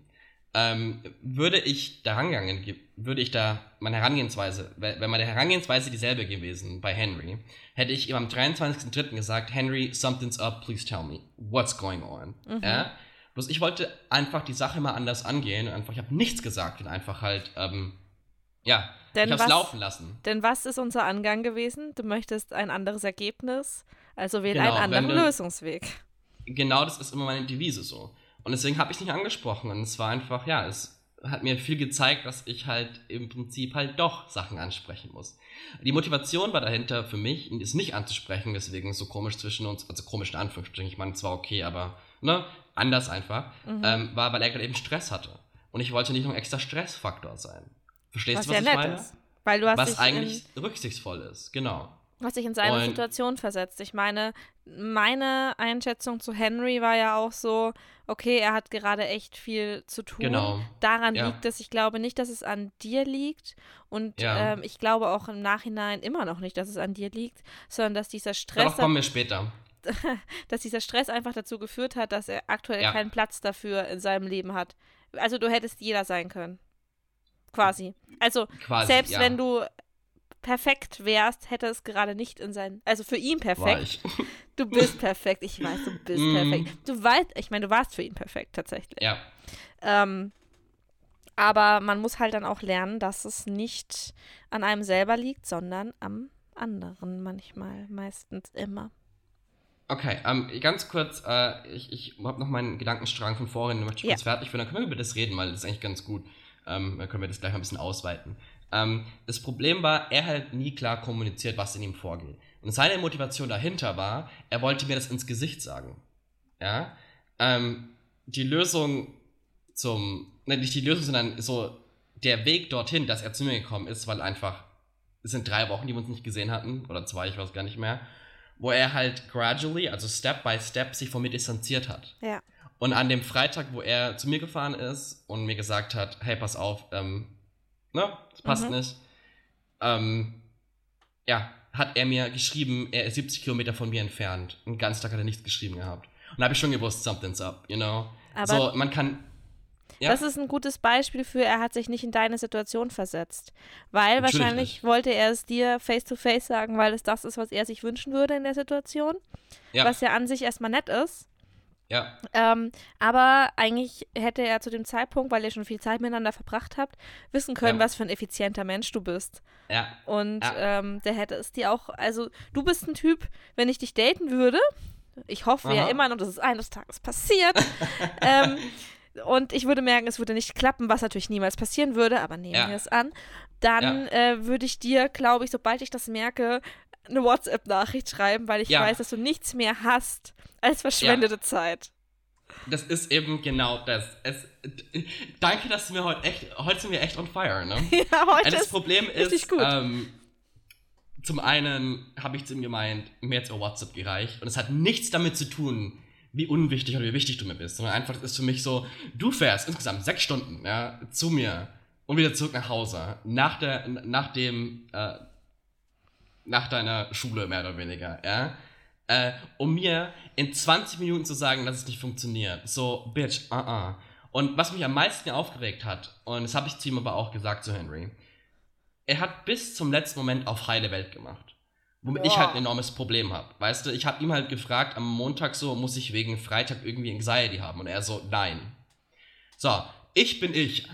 Ähm, würde ich da rangegangen, ge- würde ich da meine Herangehensweise, wär meine Herangehensweise dieselbe gewesen bei Henry, hätte ich ihm am 23.03. gesagt, Henry, something's up, please tell me, what's going on? Mhm. Ja? Bloß ich wollte einfach die Sache mal anders angehen und einfach, ich habe nichts gesagt und einfach halt, ähm, ja, Denn ich hab's was- laufen lassen. Denn was ist unser Angang gewesen? Du möchtest ein anderes Ergebnis, also wähle Genau, einen wenn anderen du- Lösungsweg. genau das ist immer meine Devise so. Und deswegen habe ich nicht angesprochen. Und es war einfach, ja, es hat mir viel gezeigt, dass ich halt im Prinzip halt doch Sachen ansprechen muss. Die Motivation war dahinter für mich, es nicht anzusprechen, deswegen so komisch zwischen uns, also komisch in Anführungsstrichen, ich meine, zwar okay, aber ne, anders einfach, Mhm. ähm, war, weil er gerade eben Stress hatte. Und ich wollte nicht noch ein extra Stressfaktor sein. Verstehst Was du, was ja ich nett meine? ist. Weil du hast Was eigentlich rücksichtsvoll ist, genau. Du hast dich in seine Und- Situation versetzt. Ich meine, meine Einschätzung zu Henry war ja auch so, okay, er hat gerade echt viel zu tun. Genau. Daran Ja. liegt es. Ich glaube nicht, dass es an dir liegt. Und Ja. ähm, ich glaube auch im Nachhinein immer noch nicht, dass es an dir liegt, sondern dass dieser Stress, Darauf kommen wir später. dass dieser Stress einfach dazu geführt hat, dass er aktuell Ja. keinen Platz dafür in seinem Leben hat. Also du hättest jeder sein können. Quasi. Also Quasi, selbst wenn du perfekt wärst, hätte es gerade nicht in sein. Also für ihn perfekt. Du bist perfekt. Ich weiß, du bist Mm. perfekt. Du weißt, ich meine, du warst für ihn perfekt tatsächlich. Ja, Ähm, aber man muss halt dann auch lernen, dass es nicht an einem selber liegt, sondern am anderen manchmal, meistens immer. Okay, ähm, ganz kurz, äh, ich, ich habe noch meinen Gedankenstrang von vorhin, den möchte ich Ja. kurz fertig führen, dann können wir über das reden, weil das ist eigentlich ganz gut. Ähm, dann können wir das gleich mal ein bisschen ausweiten. Ähm, das Problem war, er hat nie klar kommuniziert, was in ihm vorgeht. Und seine Motivation dahinter war, er wollte mir das ins Gesicht sagen. Ja? Ähm, die Lösung zum, ne, nicht die Lösung, sondern so der Weg dorthin, dass er zu mir gekommen ist, weil einfach, es sind drei Wochen, die wir uns nicht gesehen hatten, oder zwei, ich weiß gar nicht mehr, wo er halt gradually, also Step by Step, sich von mir distanziert hat. Ja. Und an dem Freitag, wo er zu mir gefahren ist und mir gesagt hat, hey, pass auf, ähm, ne, das passt Mhm. nicht, ähm, ja, hat er mir geschrieben, er ist 70 Kilometer von mir entfernt. Den ganzen Tag hat er nichts geschrieben gehabt. Und da habe ich schon gewusst, something's up, you know. Aber so, man kann, ja, das ist ein gutes Beispiel für, er hat sich nicht in deine Situation versetzt. Weil wahrscheinlich wollte er es dir face to face sagen, weil es das ist, was er sich wünschen würde in der Situation. ja, Was ja an sich erstmal nett ist. Ja. Ähm, aber eigentlich hätte er zu dem Zeitpunkt, weil ihr schon viel Zeit miteinander verbracht habt, wissen können, Ja. was für ein effizienter Mensch du bist. Ja. Und Ja. ähm, der hätte es dir auch, also du bist ein Typ, wenn ich dich daten würde, ich hoffe ja Aha. immer noch, dass es eines Tages passiert, ähm, und ich würde merken, es würde nicht klappen, was natürlich niemals passieren würde, aber nehmen Ja. wir es an, dann äh, würde ich dir, glaube ich, sobald ich das merke, eine WhatsApp-Nachricht schreiben, weil ich Ja. weiß, dass du nichts mehr hast als verschwendete Zeit. Das ist eben genau das. Es, danke, dass wir heute echt, heute sind wir echt on fire, ne? Ja, heute das ist Problem ist. Ähm, zum einen habe ich zu ihm gemeint, mir jetzt über WhatsApp gereicht und es hat nichts damit zu tun, wie unwichtig oder wie wichtig du mir bist, sondern einfach es ist für mich so, du fährst insgesamt sechs Stunden ja, zu mir und wieder zurück nach Hause nach der, nach dem, äh, nach deiner Schule mehr oder weniger, ja, äh, um mir in 20 Minuten zu sagen, dass es nicht funktioniert. So, bitch, uh uh. Und was mich am meisten aufgeregt hat, und das habe ich zu ihm aber auch gesagt zu Henry, er hat bis zum letzten Moment auf heile Welt gemacht. Womit ich Boah. halt ein enormes Problem habe. Weißt du, ich habe ihm halt gefragt, am Montag so, muss ich wegen Freitag irgendwie Anxiety haben? Und er so, nein. So, ich bin ich.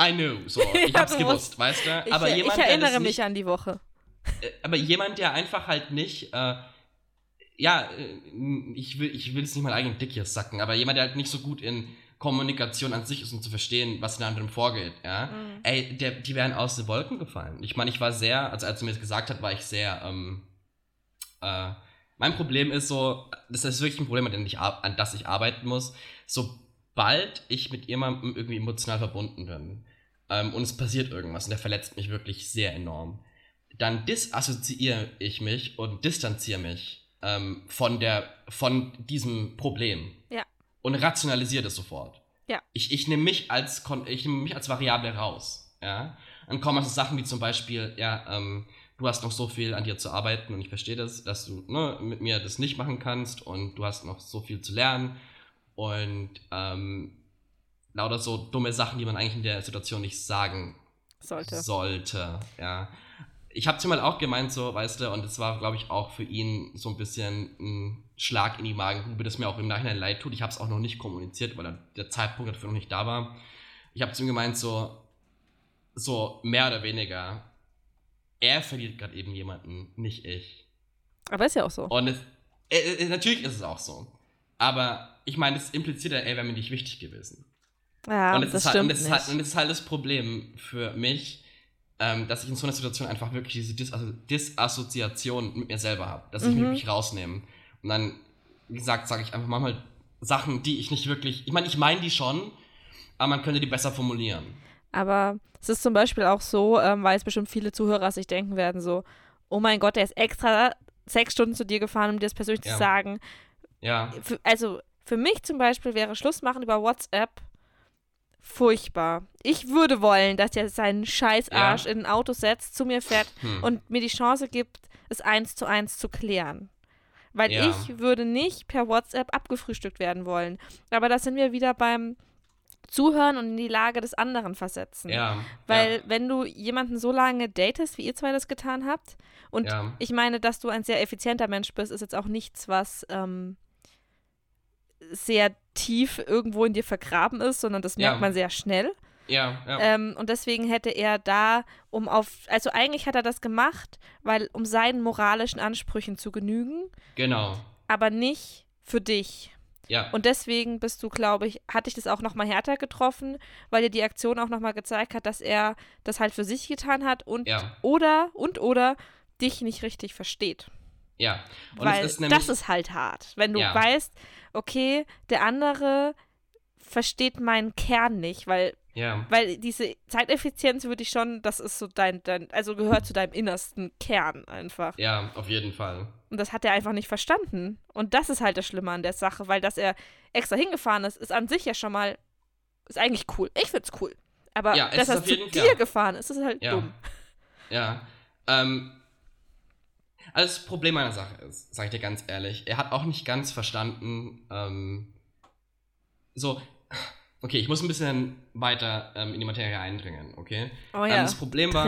I knew. So, ich Ja, hab's gewusst, weißt du? Ich, Aber ich jemand, der erinnere mich nicht, an die Woche. Äh, aber jemand, der einfach halt nicht, äh, ja, äh, ich will, ich will es nicht mal eigenen Dick hier sacken, aber jemand, der halt nicht so gut in Kommunikation an sich ist, um zu verstehen, was in anderen vorgeht, ja, Mhm. ey, der, die wären aus den Wolken gefallen. Ich meine, ich war sehr, also als er mir das gesagt hat, war ich sehr, ähm, äh, mein Problem ist so, das ist wirklich ein Problem, an, dem ich, an das ich arbeiten muss, sobald ich mit jemandem irgendwie emotional verbunden bin ähm, und es passiert irgendwas und der verletzt mich wirklich sehr enorm, dann disassoziiere ich mich und distanziere mich ähm, von, der, von diesem Problem. Ja. Und rationalisiere das sofort. Ja. Ich, ich nehme mich, als ich nehme mich als Variable raus. Ja. Dann kommen also Sachen wie zum Beispiel, ja, ähm, du hast noch so viel an dir zu arbeiten und ich verstehe das, dass du ne, mit mir das nicht machen kannst und du hast noch so viel zu lernen und ähm, lauter so dumme Sachen, die man eigentlich in der Situation nicht sagen Sollte. sollte, ja. Ich habe mal auch gemeint, so, weißt du, und es war, glaube ich, auch für ihn so ein bisschen ein Schlag in die Magengrube, das mir auch im Nachhinein leid tut. Ich habe es auch noch nicht kommuniziert, weil der Zeitpunkt dafür noch nicht da war. Ich habe zu ihm gemeint, so, so mehr oder weniger, er verliert gerade eben jemanden, nicht ich. Aber ist ja auch so. Und es, äh, äh, natürlich ist es auch so. Aber ich meine, es impliziert ja, er wäre mir nicht wichtig gewesen. Ja, und, es das ist halt, stimmt und, es ist halt, und es ist halt das Problem für mich, ähm, dass ich in so einer Situation einfach wirklich diese Disasso Disassoziation mit mir selber habe. Dass ich Mhm. mich wirklich rausnehme. Und dann, wie gesagt, sage ich einfach manchmal Sachen, die ich nicht wirklich. Ich meine, ich meine die schon, aber man könnte die besser formulieren. Aber es ist zum Beispiel auch so, ähm, weil es bestimmt viele Zuhörer sich denken werden, so, oh mein Gott, der ist extra sechs Stunden zu dir gefahren, um dir das persönlich Ja. zu sagen. Ja. Für, also für mich zum Beispiel wäre Schluss machen über WhatsApp furchtbar. Ich würde wollen, dass er seinen Scheißarsch Ja. in ein Auto setzt, zu mir fährt Hm. und mir die Chance gibt, es eins zu eins zu klären. Weil Ja. ich würde nicht per WhatsApp abgefrühstückt werden wollen. Aber da sind wir wieder beim Zuhören und in die Lage des anderen versetzen. ja. Weil wenn du jemanden so lange datest, wie ihr zwei das getan habt, und ich meine, dass du ein sehr effizienter Mensch bist, ist jetzt auch nichts, was ähm, sehr tief irgendwo in dir vergraben ist, sondern das merkt Ja. man sehr schnell. ja, ja. Ähm, und deswegen hätte er da, um auf, also eigentlich hat er das gemacht, weil um seinen moralischen Ansprüchen zu genügen, genau. aber nicht für dich. Ja. Und deswegen bist du, glaube ich, hat dich das auch noch mal härter getroffen, weil dir die Aktion auch noch mal gezeigt hat, dass er das halt für sich getan hat und ja. oder und oder dich nicht richtig versteht. Ja. Und weil es ist nämlich. das ist halt hart, wenn du Ja. weißt, okay, der andere versteht meinen Kern nicht, weil ja. weil diese Zeiteffizienz würde ich schon, das ist so dein, dein also gehört zu deinem innersten Kern einfach. Ja, auf jeden Fall. Und das hat er einfach nicht verstanden. Und das ist halt das Schlimme an der Sache, weil dass er extra hingefahren ist, ist an sich ja schon mal, ist eigentlich cool. Ich find's cool. Aber Ja, dass er zu dir ja. gefahren ist, ist halt Ja. dumm. Ja. Ähm, also das Problem meiner Sache ist, sage ich dir ganz ehrlich, er hat auch nicht ganz verstanden, ähm, so, okay, ich muss ein bisschen weiter ähm, in die Materie eindringen, okay? Oh Ähm, ja. das Problem war.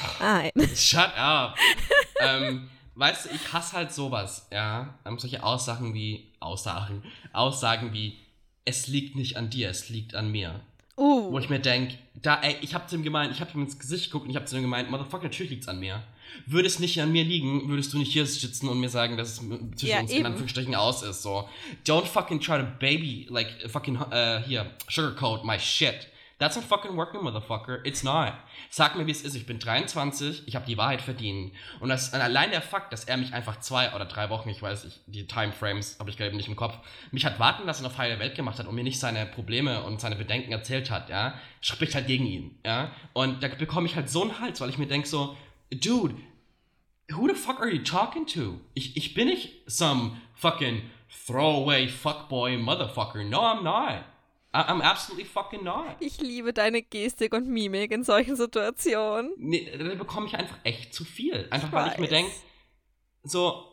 Ein. Shut up! ähm, weißt du, ich hasse halt sowas, ja. Ähm, solche Aussagen wie, Aussagen, Aussagen wie, es liegt nicht an dir, es liegt an mir. Uh. Wo ich mir denke, da, ey, ich hab zu ihm gemeint, ich hab ihm ins Gesicht geguckt und ich hab zu ihm gemeint, Motherfucker, natürlich liegt's an mir. Würde es nicht an mir liegen, würdest du nicht hier sitzen und mir sagen, dass es zwischen Ja, uns in eben. Anführungsstrichen aus ist, so. Don't fucking try to baby, like, fucking, uh, hier, sugarcoat my shit. That's not fucking working, motherfucker. It's not. Sag mir, wie es ist. Ich bin 23, ich habe die Wahrheit verdient. Und das, allein der Fakt, dass er mich einfach zwei oder drei Wochen, ich weiß nicht, die Timeframes habe ich gerade nicht im Kopf, mich hat warten lassen auf heile Welt gemacht hat und mir nicht seine Probleme und seine Bedenken erzählt hat, ja, spricht halt gegen ihn, ja. Und da bekomme ich halt so einen Hals, weil ich mir denke so, dude, who the fuck are you talking to? Ich, ich bin nicht some fucking throwaway fuckboy motherfucker. No, I'm not. I, I'm absolutely fucking not. Ich liebe deine Gestik und Mimik in solchen Situationen. Nee, da bekomme ich einfach echt zu viel. Einfach Ich weil ich mir weiß. denke, so,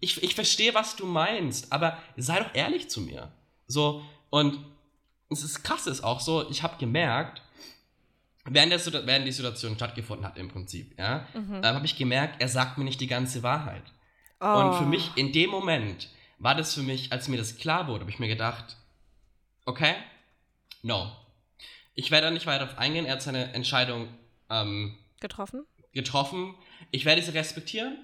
ich, ich verstehe, was du meinst, aber sei doch ehrlich zu mir. So, und es ist krass, ist auch so, ich habe gemerkt, während, der, während die Situation stattgefunden hat im Prinzip, ja, Mhm. ähm, habe ich gemerkt, er sagt mir nicht die ganze Wahrheit. Oh. Und für mich in dem Moment war das für mich, als mir das klar wurde, habe ich mir gedacht, okay, no. Ich werde da nicht weiter auf eingehen. Er hat seine Entscheidung ähm, Getroffen? getroffen. Ich werde sie respektieren.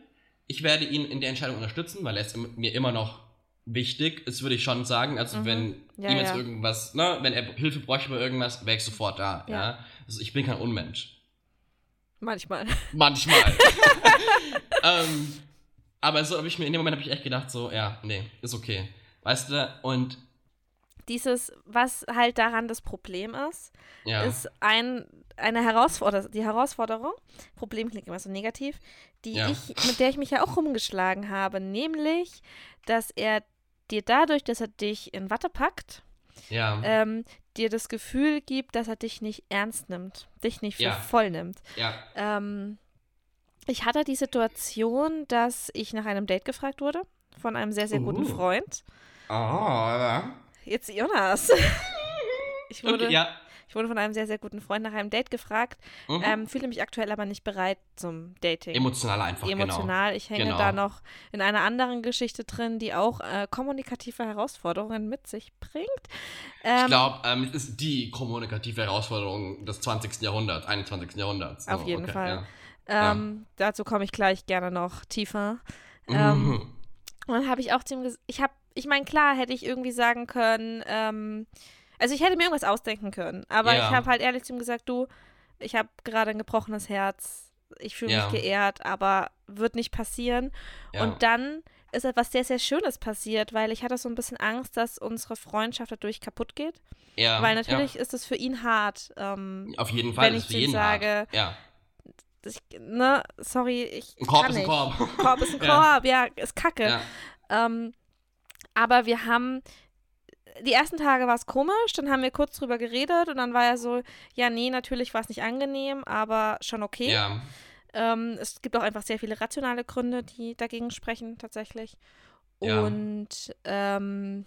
Ich werde ihn in der Entscheidung unterstützen, weil er ist mir immer noch wichtig. Das würde ich schon sagen. Also Mhm. wenn Ja, ihm jetzt ja. irgendwas, ne, wenn er Hilfe bräuchte bei irgendwas, wäre ich sofort da. Ja. Ja. Also ich bin kein Unmensch. Manchmal. Manchmal. ähm, aber so habe ich mir in dem Moment habe ich echt gedacht, so, ja, nee, ist okay. Weißt du? Und Dieses, was halt daran das Problem ist, ja. ist ein, eine Herausforderung, die Herausforderung, Problem klingt immer so negativ, die Ja. ich, mit der ich mich ja auch rumgeschlagen habe, nämlich, dass er dir dadurch, dass er dich in Watte packt, ja. ähm, dir das Gefühl gibt, dass er dich nicht ernst nimmt, dich nicht für Ja. voll nimmt. ja. Ähm, ich hatte die Situation, dass ich nach einem Date gefragt wurde von einem sehr, sehr guten Uh. Freund. Oh, ja. Jetzt Jonas. Ich wurde, Okay, ja. Ich wurde von einem sehr, sehr guten Freund nach einem Date gefragt, Mhm. ähm, fühle mich aktuell aber nicht bereit zum Dating. Emotional einfach, genau. Emotional. Ich hänge Genau. da noch in einer anderen Geschichte drin, die auch äh, kommunikative Herausforderungen mit sich bringt. Ähm, Ich glaube, ähm, es ist die kommunikative Herausforderung des 20. Jahrhunderts, 21. Jahrhunderts. Auf So, jeden okay, Fall. ja. ähm, Dazu komme ich gleich gerne noch tiefer. Ja. Ähm, Mhm. Und dann habe ich auch zu ihm gesagt, ich habe, ich meine, klar hätte ich irgendwie sagen können, ähm, also ich hätte mir irgendwas ausdenken können, aber Ja. ich habe halt ehrlich zu ihm gesagt, du, ich habe gerade ein gebrochenes Herz, ich fühle Ja. mich geehrt, aber wird nicht passieren. ja. Und dann ist etwas sehr, sehr Schönes passiert, weil ich hatte so ein bisschen Angst, dass unsere Freundschaft dadurch kaputt geht, ja, weil natürlich ist es für ihn hart. Ähm. Auf jeden Fall. wenn das ich ist für jeden sage, hart. Ja. ich, ne, sorry, ich Ein Korb ist ein. Korb. Korb ist ein. Korb, ja, ist kacke. Ähm, aber wir haben, die ersten Tage war es komisch, dann haben wir kurz drüber geredet und dann war er so, ja, nee, natürlich war es nicht angenehm, aber schon okay. Ja. Ähm, es gibt auch einfach sehr viele rationale Gründe, die dagegen sprechen, tatsächlich. Ja. Und ähm,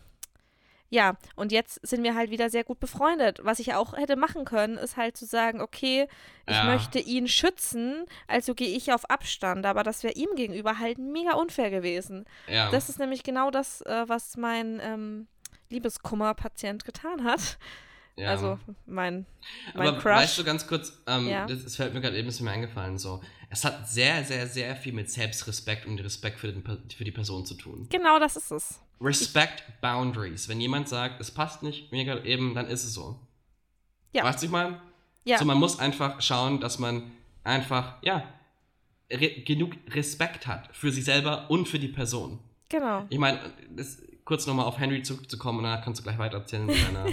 ja, und jetzt sind wir halt wieder sehr gut befreundet. Was ich auch hätte machen können, ist halt zu sagen, okay, ich Ja. möchte ihn schützen, also gehe ich auf Abstand. Aber das wäre ihm gegenüber halt mega unfair gewesen. Ja. Das ist nämlich genau das, äh, was mein ähm, Liebeskummer-Patient getan hat. ja. Also mein, mein Aber Crush. weißt du ganz kurz, ähm, Ja. das, das fällt mir gerade eben ist mir eingefallen, so. Es hat sehr, sehr, sehr viel mit Selbstrespekt und Respekt für, den, für die Person zu tun. genau das ist es. Respect Boundaries. Wenn jemand sagt, es passt nicht, mir gerade eben, dann ist es so. Ja. Weißt du, ich meine? Ja. So, man muss einfach schauen, dass man einfach, ja, re genug Respekt hat für sich selber und für die Person. Genau. Ich meine, das- kurz nochmal auf Henry zurückzukommen und dann kannst du gleich weitererzählen mit deiner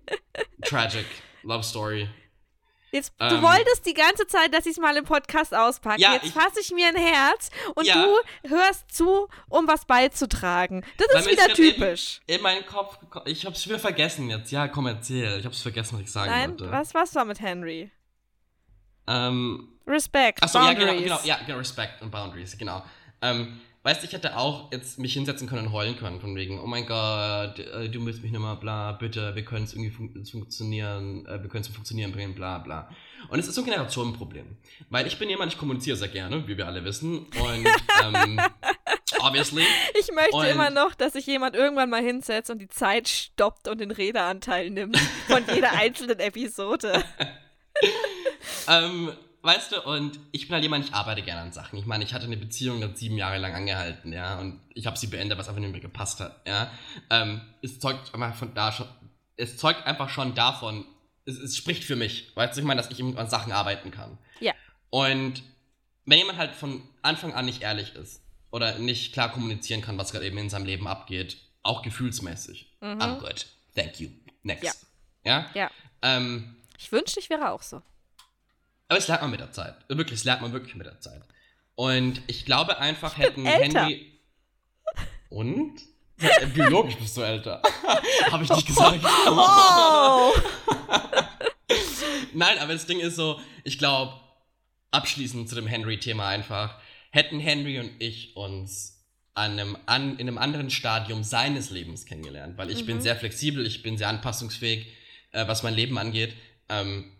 tragic Love Story. Jetzt, du Ähm, wolltest die ganze Zeit, dass ich es mal im Podcast auspacke. Ja, Jetzt fasse ich mir ein Herz und Ja. du hörst zu, um was beizutragen. Das ist wieder eben typisch. In meinen Kopf, geko- ich hab's wieder vergessen jetzt. Ja, komm, erzähl. Ich hab's vergessen, was ich sagen Nein, wollte. was, was war mit Henry? Ähm, Respect, Achso, ja, genau, genau, ja, genau, Respect und Boundaries, genau. Ähm, weißt du, ich hätte auch jetzt mich hinsetzen können und heulen können, von wegen, oh mein Gott, äh, du müsst mich nochmal, bla, bitte, wir können es irgendwie fun funktionieren, äh, wir können es zum Funktionieren bringen, bla, bla. Und es ist so ein Generationenproblem. Weil ich bin jemand, ich kommuniziere sehr gerne, wie wir alle wissen. Und ähm, obviously. Ich möchte Und- immer noch, dass sich jemand irgendwann mal hinsetzt und die Zeit stoppt und den Redeanteil nimmt von jeder einzelnen Episode. Ähm, weißt du, und ich bin halt jemand, ich arbeite gerne an Sachen. Ich meine, ich hatte eine Beziehung, die hat sieben Jahre lang angehalten, ja, und ich habe sie beendet, was einfach nicht mehr gepasst hat, ja. Ähm, es zeugt einfach von da schon, es zeugt einfach schon davon, es, es spricht für mich, weißt du, ich meine, dass ich eben an Sachen arbeiten kann. Ja. Und wenn jemand halt von Anfang an nicht ehrlich ist oder nicht klar kommunizieren kann, was gerade eben in seinem Leben abgeht, auch gefühlsmäßig, Mhm. I'm good, thank you, next. Ja? Ja. Ähm, Ich wünschte, ich wäre auch so. Aber es lernt man mit der Zeit. Wirklich, es lernt man wirklich mit der Zeit. Und ich glaube einfach, hätten. Henry. Und? Biologisch bist du älter. Habe ich nicht gesagt. Oh! Nein, aber das Ding ist so, ich glaube, abschließend zu dem Henry-Thema einfach, hätten Henry und ich uns an einem, an, in einem anderen Stadium seines Lebens kennengelernt, weil ich bin Mhm. sehr flexibel, ich bin sehr anpassungsfähig, äh, was mein Leben angeht, ähm,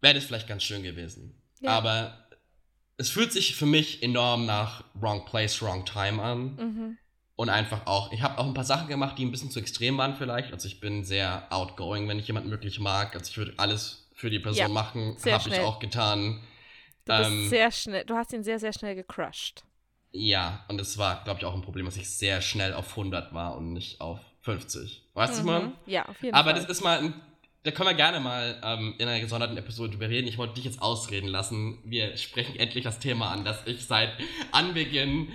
wäre das vielleicht ganz schön gewesen. Ja. Aber es fühlt sich für mich enorm nach Wrong Place, Wrong Time an. Mhm. Und einfach auch, ich habe auch ein paar Sachen gemacht, die ein bisschen zu extrem waren vielleicht. Also ich bin sehr outgoing, wenn ich jemanden wirklich mag. Also ich würde alles für die Person Ja, machen. Habe ich auch getan. Du bist Ähm, sehr schnell, du hast ihn sehr, sehr schnell gecrushed. Ja, und es war, glaube ich, auch ein Problem, dass ich sehr schnell auf 100 war und nicht auf 50. Weißt du, Mhm. man? Ja, auf jeden Aber Fall. das ist mal, ein, da können wir gerne mal ähm, in einer gesonderten Episode drüber reden. Ich wollte dich jetzt ausreden lassen. Wir sprechen endlich das Thema an, das ich seit Anbeginn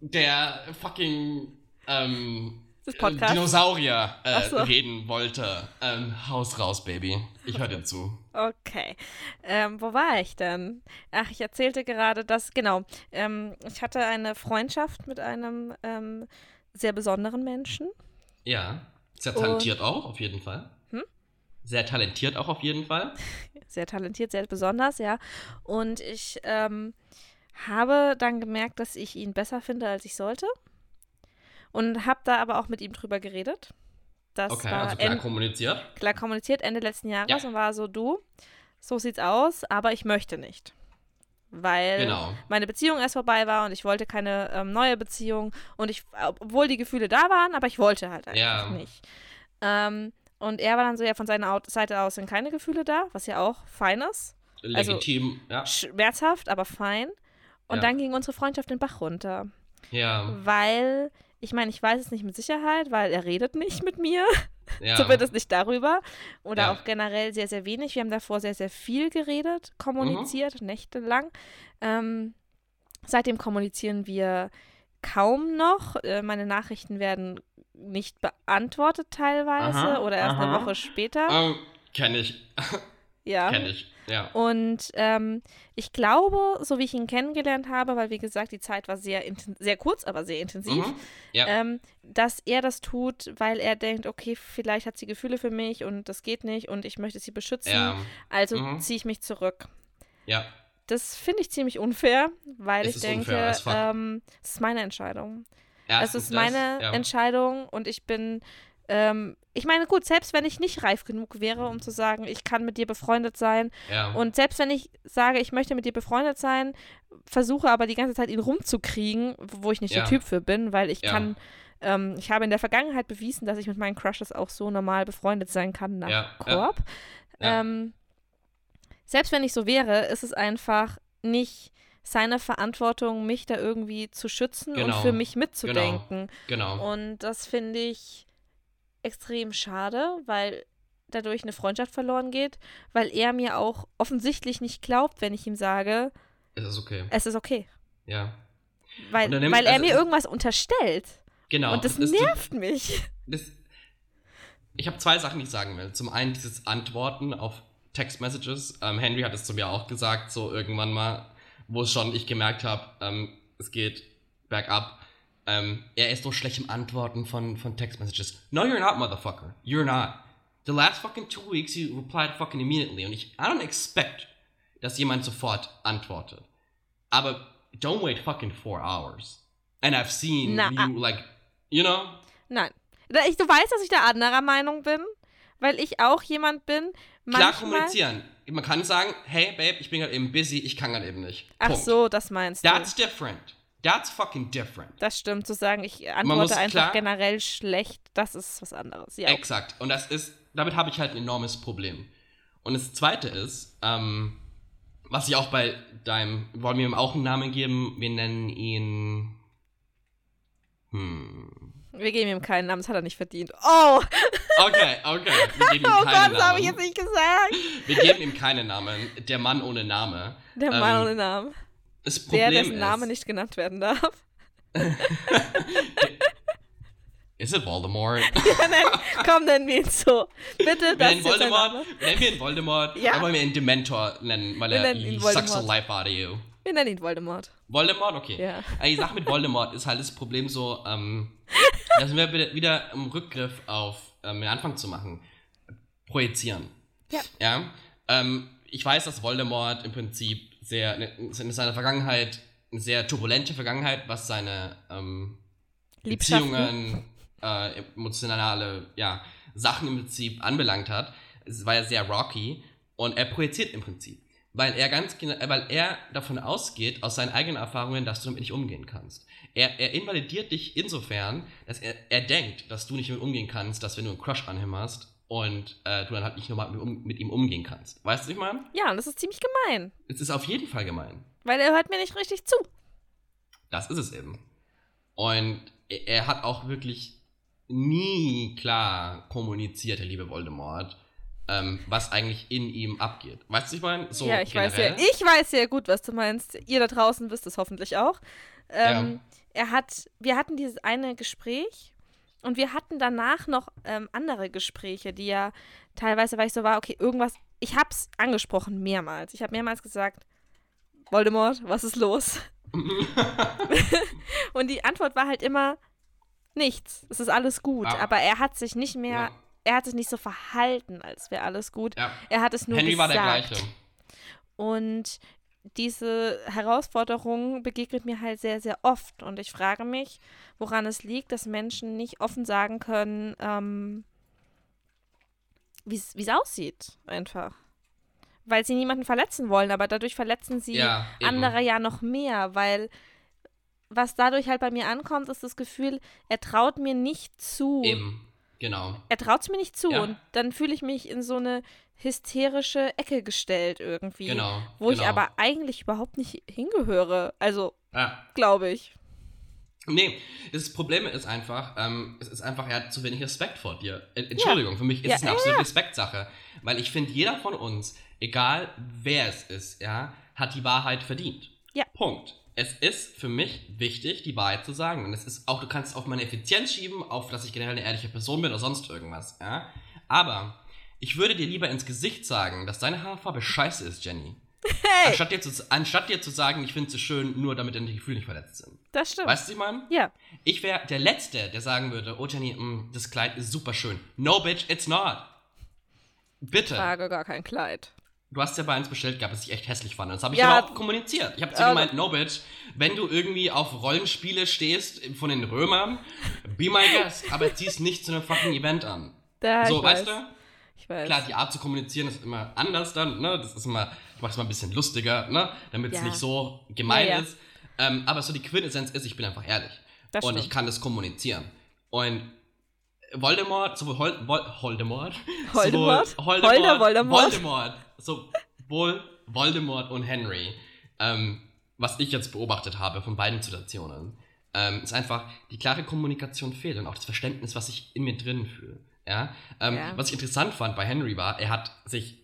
der fucking ähm, äh. Dinosaurier äh, so. reden wollte. Ähm, Haus raus, Baby. Ich höre dir zu. Okay. Ähm, wo war ich denn? Ach, ich erzählte gerade, dass, genau, ähm, ich hatte eine Freundschaft mit einem ähm, sehr besonderen Menschen. Ja, sehr Und- talentiert auch, auf jeden Fall. Sehr talentiert auch auf jeden Fall. Sehr talentiert, sehr besonders, ja. Und ich ähm, habe dann gemerkt, dass ich ihn besser finde, als ich sollte. Und habe da aber auch mit ihm drüber geredet. Das Okay, war also klar kommuniziert. klar kommuniziert Ende letzten Jahres Ja. und war so, du, so sieht's aus, aber ich möchte nicht. Weil Genau. meine Beziehung erst vorbei war und ich wollte keine ähm, neue Beziehung und ich, obwohl die Gefühle da waren, aber ich wollte halt einfach Ja. nicht. Ähm, und er war dann so, ja, von seiner Seite aus sind keine Gefühle da, was ja auch fein ist. Also- Legitim, ja. Schmerzhaft, aber fein. Und Ja. dann ging unsere Freundschaft den Bach runter. Ja, Weil, ich meine, ich weiß es nicht mit Sicherheit, weil er redet nicht mit mir. ja. Zumindest nicht darüber. Oder Ja. auch generell sehr, sehr wenig. Wir haben davor sehr, sehr viel geredet, kommuniziert, Mhm. nächtelang. Ähm, seitdem kommunizieren wir kaum noch. Äh, meine Nachrichten werden nicht beantwortet teilweise Aha, oder erst eine aha. Woche später. Ähm, kenn ich, ja. kenn ich, ja. Und ähm, ich glaube, so wie ich ihn kennengelernt habe, weil wie gesagt, die Zeit war sehr, sehr kurz, aber sehr intensiv, Mhm. Ja. ähm, dass er das tut, weil er denkt, okay, vielleicht hat sie Gefühle für mich und das geht nicht und ich möchte sie beschützen, ja, also Mhm. ziehe ich mich zurück. ja, Das finde ich ziemlich unfair, weil Es ich denke, unfair fuck. ähm, es ist meine Entscheidung. Es Erstens ist meine das, ja. Entscheidung und ich bin, ähm, ich meine, gut, selbst wenn ich nicht reif genug wäre, um zu sagen, ich kann mit dir befreundet sein, Ja. und selbst wenn ich sage, ich möchte mit dir befreundet sein, versuche aber die ganze Zeit ihn rumzukriegen, wo ich nicht Ja. der Typ für bin, weil ich Ja. kann, ähm, ich habe in der Vergangenheit bewiesen, dass ich mit meinen Crushes auch so normal befreundet sein kann nach Ja, ja. Korb. Ja. Ähm, selbst wenn ich so wäre, ist es einfach nicht seine Verantwortung, mich da irgendwie zu schützen und Genau. für mich mitzudenken. genau. Und das finde ich extrem schade, weil dadurch eine Freundschaft verloren geht, weil er mir auch offensichtlich nicht glaubt, wenn ich ihm sage, Es ist okay. es ist okay. Ja. Weil, Und er nimmt- weil er also mir irgendwas unterstellt. Genau. und das ist- nervt mich. das, ich habe zwei Sachen, die ich sagen will. Zum einen dieses Antworten auf Text-Messages. Ähm, Henry hat es zu mir auch gesagt, so irgendwann mal, wo es schon ich gemerkt habe, ähm, es geht bergab. Ähm, er ist so schlecht im Antworten von, von Text-Messages. No, you're not, motherfucker. You're not. The last fucking two weeks you replied fucking immediately. Und ich, I don't expect, dass jemand sofort antwortet. Aber don't wait fucking four hours. And I've seen Na, you, like, you know? Nein. Ich, du weißt, dass ich da anderer Meinung bin, weil ich auch jemand bin. Klar Manchmal, kommunizieren. Man kann sagen, hey Babe, ich bin gerade eben busy, ich kann gerade eben nicht. Ach Punkt. so, das meinst du. That's different. That's fucking different. Das stimmt, zu sagen, ich antworte einfach klar- generell schlecht, das ist was anderes. Ja, Exakt. Und das ist, damit habe ich halt ein enormes Problem. Und das zweite ist, ähm, was ich auch bei deinem, wollen wir ihm auch einen Namen geben? Wir nennen ihn. Hm. Wir geben ihm keinen Namen, das hat er nicht verdient. Oh, Okay, okay. Wir geben ihm oh keinen Gott, das habe ich jetzt nicht gesagt. Wir geben ihm keinen Namen. Der Mann ohne Name. Der Mann Ähm, ohne Namen. Das Der, Problem dessen ist. Name nicht genannt werden darf. Ist es Voldemort? Ja, nein, komm, nennen wir ihn so. Bitte, das ist. Voldemort, nennen wir ihn Voldemort, Ja. aber wollen wir ihn Dementor nennen, weil Wir er nennen sucks the life out of you. Wir nennen ihn Voldemort. Voldemort, okay. Ja. Die Sache mit Voldemort ist halt das Problem so, ähm, da sind wir wieder, im Rückgriff auf, ähm, den Anfang zu machen. Projizieren. Ja. Ja. Ähm, ich weiß, dass Voldemort im Prinzip sehr, ne, in seiner Vergangenheit, eine sehr turbulente Vergangenheit, was seine, ähm. Beziehungen, äh, emotionale ja, Sachen im Prinzip anbelangt hat. Es war ja sehr rocky und er projiziert im Prinzip. Weil er ganz genau, weil er davon ausgeht, aus seinen eigenen Erfahrungen, dass du damit nicht umgehen kannst. Er, er invalidiert dich insofern, dass er, er denkt, dass du nicht damit umgehen kannst, dass wenn du einen Crush an ihm hast und äh, du dann halt nicht normal mit, um, mit ihm umgehen kannst. Weißt du, was ich meine? Ja, und das ist ziemlich gemein, Es ist auf jeden Fall gemein. weil er hört mir nicht richtig zu. Das ist es eben. Und er, er hat auch wirklich nie klar kommuniziert, der liebe Voldemort, ähm, was eigentlich in ihm abgeht. Weißt du, was ich meine? So ja, ich weiß ja, generell. ich weiß sehr gut, was du meinst. Ihr da draußen wisst es hoffentlich auch. Ähm, Er hat, wir hatten dieses eine Gespräch und wir hatten danach noch ähm, andere Gespräche, die ja teilweise, weil ich so war, okay, irgendwas, ich hab's angesprochen mehrmals. Ich habe mehrmals gesagt, Voldemort, was ist los? und die Antwort war halt immer nichts. Es ist alles gut. Ah. Aber er hat sich nicht mehr, Ja. Er hat sich nicht so verhalten, als wäre alles gut. Ja. Er hat es nur Henry war gesagt. der gleiche. Und diese Herausforderung begegnet mir halt sehr, sehr oft. Und ich frage mich, woran es liegt, dass Menschen nicht offen sagen können, ähm, wie es aussieht, einfach. Weil sie niemanden verletzen wollen, aber dadurch verletzen sie Ja, andere ja noch mehr, weil was dadurch halt bei mir ankommt, ist das Gefühl, er traut mir nicht zu. Eben, genau. Er traut es mir nicht zu Ja. und dann fühle ich mich in so eine hysterische Ecke gestellt irgendwie, Genau. wo ich genau. aber eigentlich überhaupt nicht hingehöre. Also, Ja. glaube ich. Nee, das Problem ist einfach, ähm, es ist einfach, er hat zu wenig Respekt vor dir. Entschuldigung, für mich ist Ja, es eine ja, absolute Respektsache. Weil ich finde, jeder von uns, egal wer es ist, ja, hat die Wahrheit verdient. Ja. Punkt. Es ist für mich wichtig, die Wahrheit zu sagen. Und es ist auch, du kannst es auf meine Effizienz schieben, auf dass ich generell eine ehrliche Person bin oder sonst irgendwas, ja. Aber ich würde dir lieber ins Gesicht sagen, dass deine Haarfarbe scheiße ist, Jenny. Hey, Anstatt dir, zu, anstatt dir zu sagen, ich finde sie schön, nur damit deine Gefühle nicht verletzt sind. das stimmt. Weißt du, ich meine? Ja, Ich wäre der Letzte, der sagen würde, oh Jenny, mm, das Kleid ist super schön. No, bitch, it's not. Bitte. trage gar kein Kleid. Du hast ja bei uns bestellt gehabt, dass ich echt hässlich fand. Das habe ich Ja. auch kommuniziert. Ich habe zu dir Äh, gemeint, no, bitch, wenn du irgendwie auf Rollenspiele stehst von den Römern, be my guest, aber zieh's nicht zu einem fucking Event an. Da, so, weißt weiß. du? Ich weiß. Klar, die Art zu kommunizieren ist immer anders dann, ne? Das ist immer, ich mach's mal ein bisschen lustiger, ne? Damit es Ja. nicht so gemein Ja, ja. ist. Ähm, aber so die Quintessenz ist, ich bin einfach ehrlich. Das und stimmt. ich kann das kommunizieren. Und Voldemort, sowohl Hol Vol Voldemort, Voldemort? sowohl Voldemort, Holder Voldemort? Voldemort, sowohl Voldemort und Henry, ähm, was ich jetzt beobachtet habe von beiden Situationen, ähm, ist einfach, die klare Kommunikation fehlt und auch das Verständnis, was ich in mir drin fühle. Ja? Ähm, Ja. Was ich interessant fand bei Henry war, er hat sich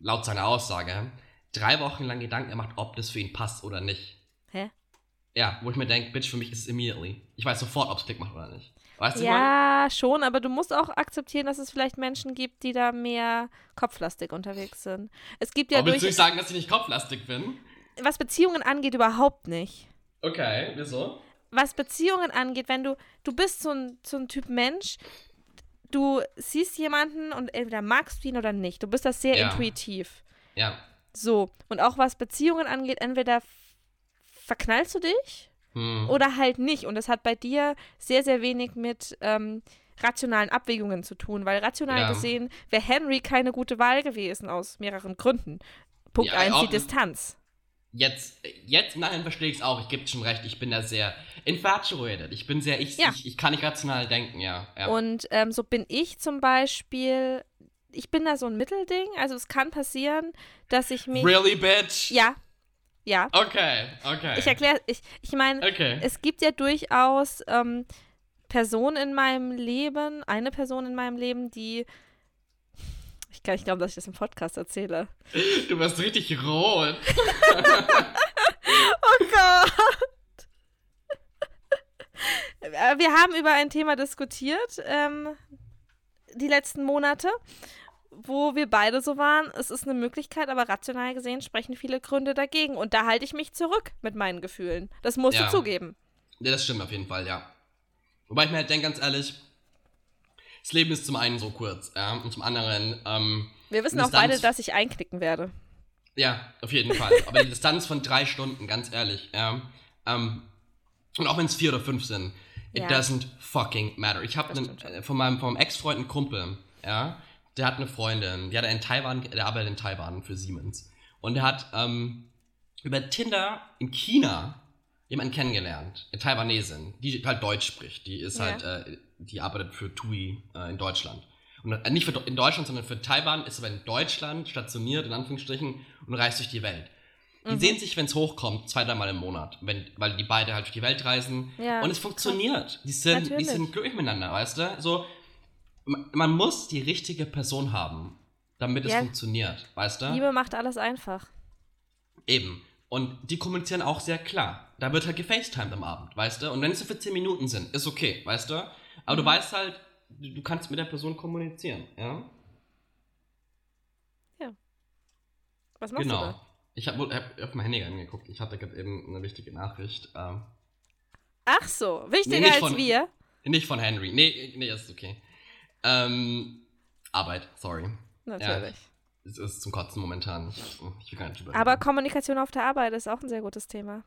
laut seiner Aussage drei Wochen lang Gedanken gemacht, ob das für ihn passt oder nicht. Hä? Ja, wo ich mir denke, Bitch, für mich ist es immediately. Ich weiß sofort, ob es Klick macht oder nicht. Weißt du, Ja, schon, aber du musst auch akzeptieren, dass es vielleicht Menschen gibt, die da mehr kopflastig unterwegs sind. Es gibt ja? Oh, willst du nicht sagen, dass ich nicht kopflastig bin? was Beziehungen angeht, überhaupt nicht. Okay, wieso? was Beziehungen angeht, wenn du, du bist so ein, so ein Typ Mensch, du siehst jemanden und entweder magst du ihn oder nicht. Du bist das sehr Ja. intuitiv. Ja. So. Und auch was Beziehungen angeht, entweder verknallst du dich Hm. oder halt nicht. Und das hat bei dir sehr, sehr wenig mit ähm, rationalen Abwägungen zu tun, weil rational Ja. gesehen wäre Henry keine gute Wahl gewesen aus mehreren Gründen. Punkt Ja, 1, auch- die Distanz. Jetzt, jetzt im Nachhinein verstehe ich es auch. Ich gebe schon recht, ich bin da sehr infatuated. Ich bin sehr, ich, Ja. ich, ich kann nicht rational denken, ja. ja. Und ähm, so bin ich zum Beispiel, ich bin da so ein Mittelding. Also es kann passieren, dass ich mich. really, bitch? Ja. Ja. Okay, okay. Ich erkläre, ich, ich meine, Okay. es gibt ja durchaus ähm, Personen in meinem Leben, eine Person in meinem Leben, die. Ich kann nicht glauben, dass ich das im Podcast erzähle. Du wirst richtig rot. Oh Gott! Äh, Wir haben über ein Thema diskutiert, ähm, die letzten Monate, wo wir beide so waren, es ist eine Möglichkeit, aber rational gesehen sprechen viele Gründe dagegen. Und da halte ich mich zurück mit meinen Gefühlen. Das musst Ja. du zugeben. Ja, das stimmt auf jeden Fall, ja. Wobei ich mir halt denke, ganz ehrlich, das Leben ist zum einen so kurz, ja, und zum anderen, ähm, Wir wissen auch beide, dass ich einknicken werde. ja, auf jeden Fall. Aber die Distanz von drei Stunden, ganz ehrlich, ja, ähm, und auch wenn es vier oder fünf sind, it Ja. doesn't fucking matter. Ich habe schon. äh, von meinem, Ex-Freund einen Kumpel, ja, der hat eine Freundin, die hat in Taiwan, der arbeitet in Taiwan für Siemens. Und der hat ähm, über Tinder in China jemanden kennengelernt, eine Taiwanesin, die halt Deutsch spricht. Die ist Ja. halt, äh, die arbeitet für TUI äh, in Deutschland. Und äh, nicht für, in Deutschland, sondern für Taiwan, ist aber in Deutschland stationiert, in Anführungsstrichen, und reist durch die Welt. Die Mhm. sehen sich, wenn es hochkommt, zwei, dreimal im Monat, wenn, weil die beide halt durch die Welt reisen. Ja, und es funktioniert. Die sind, die sind glücklich miteinander, weißt du? So, man, muss die richtige Person haben, damit es Ja. funktioniert, weißt du? Liebe macht alles einfach. Eben. Und die kommunizieren auch sehr klar. Da wird halt gefacetimed am Abend, weißt du? Und wenn es so für 10 Minuten sind, ist okay, weißt du? Aber du Mhm. weißt halt, du, du kannst mit der Person kommunizieren, ja? Was machst du genau. da? Ich habe hab auf mein Handy angeguckt. Ich hatte gerade eben eine wichtige Nachricht. Ähm, Ach so, wichtiger Nee, als von- wir. nicht von Henry. Nee, nee, das ist okay. Ähm, Arbeit, sorry. Natürlich. Es ist zum Kotzen momentan. Ich, will gar nicht drüber Aber. Kommunikation auf der Arbeit ist auch ein sehr gutes Thema.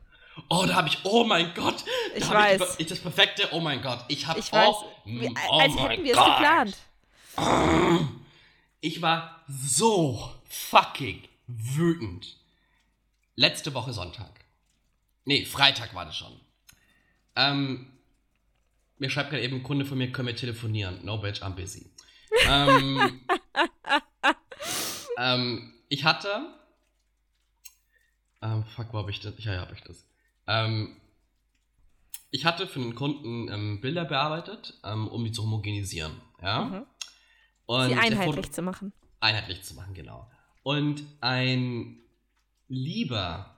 Oh, da habe ich, oh mein Gott. Ich weiß. Ich, ich das perfekte, oh mein Gott. Ich habe, oh, wie, oh als hätten wir es Gott. geplant. Ich war so fucking wütend. Letzte Woche Sonntag. Nee, Freitag war das schon. Ähm, mir schreibt gerade eben ein Kunde von mir, können wir telefonieren? No, bitch, I'm busy. ähm, ähm, ich hatte. Ähm, fuck, wo hab ich das? Ja, ja, hab ich das. Ähm, ich hatte für einen Kunden ähm, Bilder bearbeitet, ähm, um die zu homogenisieren. Ja. Mhm. Und Sie einheitlich zu machen. einheitlich zu machen, genau. Und ein lieber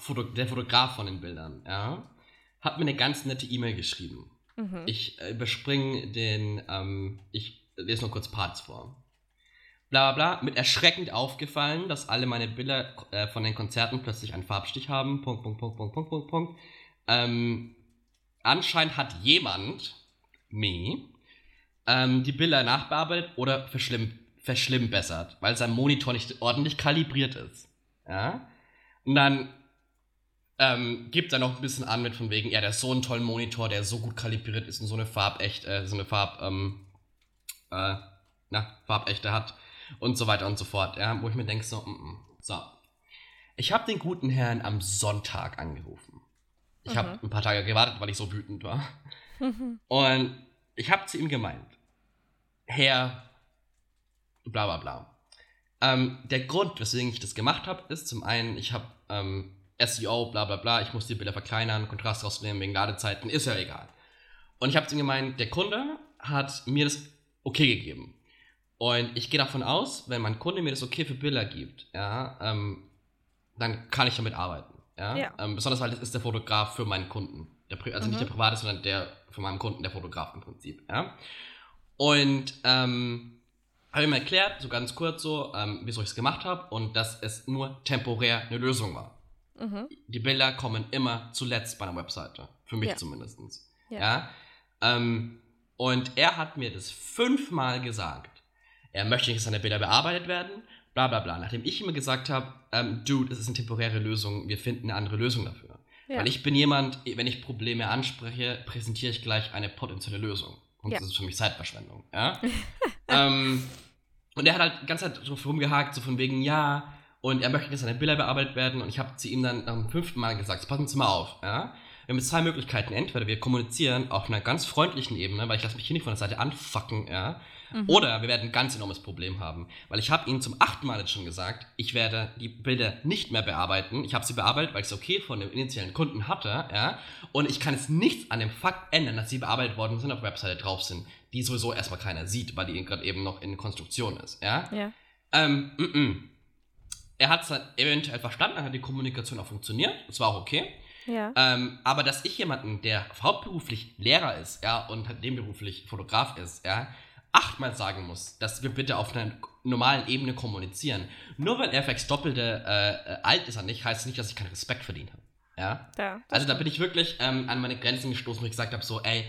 Foto der Fotograf von den Bildern, ja, hat mir eine ganz nette E-Mail geschrieben. Mhm. Ich überspringe den, ähm, ich lese nur kurz Parts vor. Bla bla bla, mit erschreckend aufgefallen, dass alle meine Bilder äh, von den Konzerten plötzlich einen Farbstich haben. Punkt, Punkt, Punkt, Punkt, Punkt, Punkt, Punkt. Ähm, anscheinend hat jemand, me, ähm, die Bilder nachbearbeitet oder verschlimm, verschlimmbessert, weil sein Monitor nicht ordentlich kalibriert ist. Ja? Und dann ähm, gibt er noch ein bisschen an mit von wegen, ja, der ist so einen tollen Monitor, der so gut kalibriert ist und so eine Farbecht, äh, so eine Farb, ähm, äh, na, Farbechte hat und so weiter und so fort, ja, wo ich mir denke, so, mm, mm. so. Ich habe den guten Herrn am Sonntag angerufen. Ich Mhm. habe ein paar Tage gewartet, weil ich so wütend war. Und ich habe zu ihm gemeint, Herr, bla bla bla. Ähm, der Grund, weswegen ich das gemacht habe, ist zum einen, ich habe ähm, SEO, bla bla bla, ich muss die Bilder verkleinern, Kontrast rausnehmen wegen Ladezeiten, ist ja egal. Und ich habe zu ihm gemeint, der Kunde hat mir das okay gegeben. Und ich gehe davon aus, wenn mein Kunde mir das okay für Bilder gibt, ja, ähm, dann kann ich damit arbeiten. Ja? Ja. Ähm, besonders weil das ist der Fotograf für meinen Kunden. Der, also nicht Mhm. der private, sondern der für meinen Kunden, der Fotograf im Prinzip. Ja? Und ähm, habe ihm erklärt, so ganz kurz so, ähm, wieso ich es gemacht habe und dass es nur temporär eine Lösung war. Mhm. Die Bilder kommen immer zuletzt bei einer Webseite. Für mich Ja. zumindest. Ja. Ja. Ähm, und er hat mir das fünfmal gesagt. Er möchte nicht, dass seine Bilder bearbeitet werden, bla bla bla. Nachdem ich ihm gesagt habe, ähm, Dude, es ist eine temporäre Lösung, wir finden eine andere Lösung dafür. Ja. Weil ich bin jemand, wenn ich Probleme anspreche, präsentiere ich gleich eine potenzielle Lösung. Und Ja. das ist für mich Zeitverschwendung. Ja? ähm, und er hat halt die ganze Zeit drauf rumgehakt, so von wegen, ja, und er möchte, dass seine Bilder bearbeitet werden. Und ich habe zu ihm dann dem fünften Mal gesagt, passen Sie mal auf. Ja? Wir haben zwei Möglichkeiten. Entweder wir kommunizieren auf einer ganz freundlichen Ebene, weil ich lasse mich hier nicht von der Seite anfucken, ja. Mhm. Oder wir werden ein ganz enormes Problem haben. Weil ich habe Ihnen zum achten Mal jetzt schon gesagt, ich werde die Bilder nicht mehr bearbeiten. Ich habe sie bearbeitet, weil ich es okay von dem initialen Kunden hatte, ja. Und ich kann jetzt nichts an dem Fakt ändern, dass sie bearbeitet worden sind, auf der Webseite drauf sind, die sowieso erstmal keiner sieht, weil die gerade eben noch in Konstruktion ist, ja. Ja. Ähm, mm, mm. Er hat es dann eventuell verstanden, dann hat die Kommunikation auch funktioniert. Das war auch okay. Ja. Ähm, aber dass ich jemanden, der hauptberuflich Lehrer ist, ja, und halt nebenberuflich Fotograf ist, ja, achtmal sagen muss, dass wir bitte auf einer normalen Ebene kommunizieren. Nur weil er vielleicht doppelte äh, alt ist an nicht, heißt es nicht, dass ich keinen Respekt verdient habe. Ja. Da, Also da bin ich wirklich ähm, an meine Grenzen gestoßen, wo ich gesagt habe, so, ey,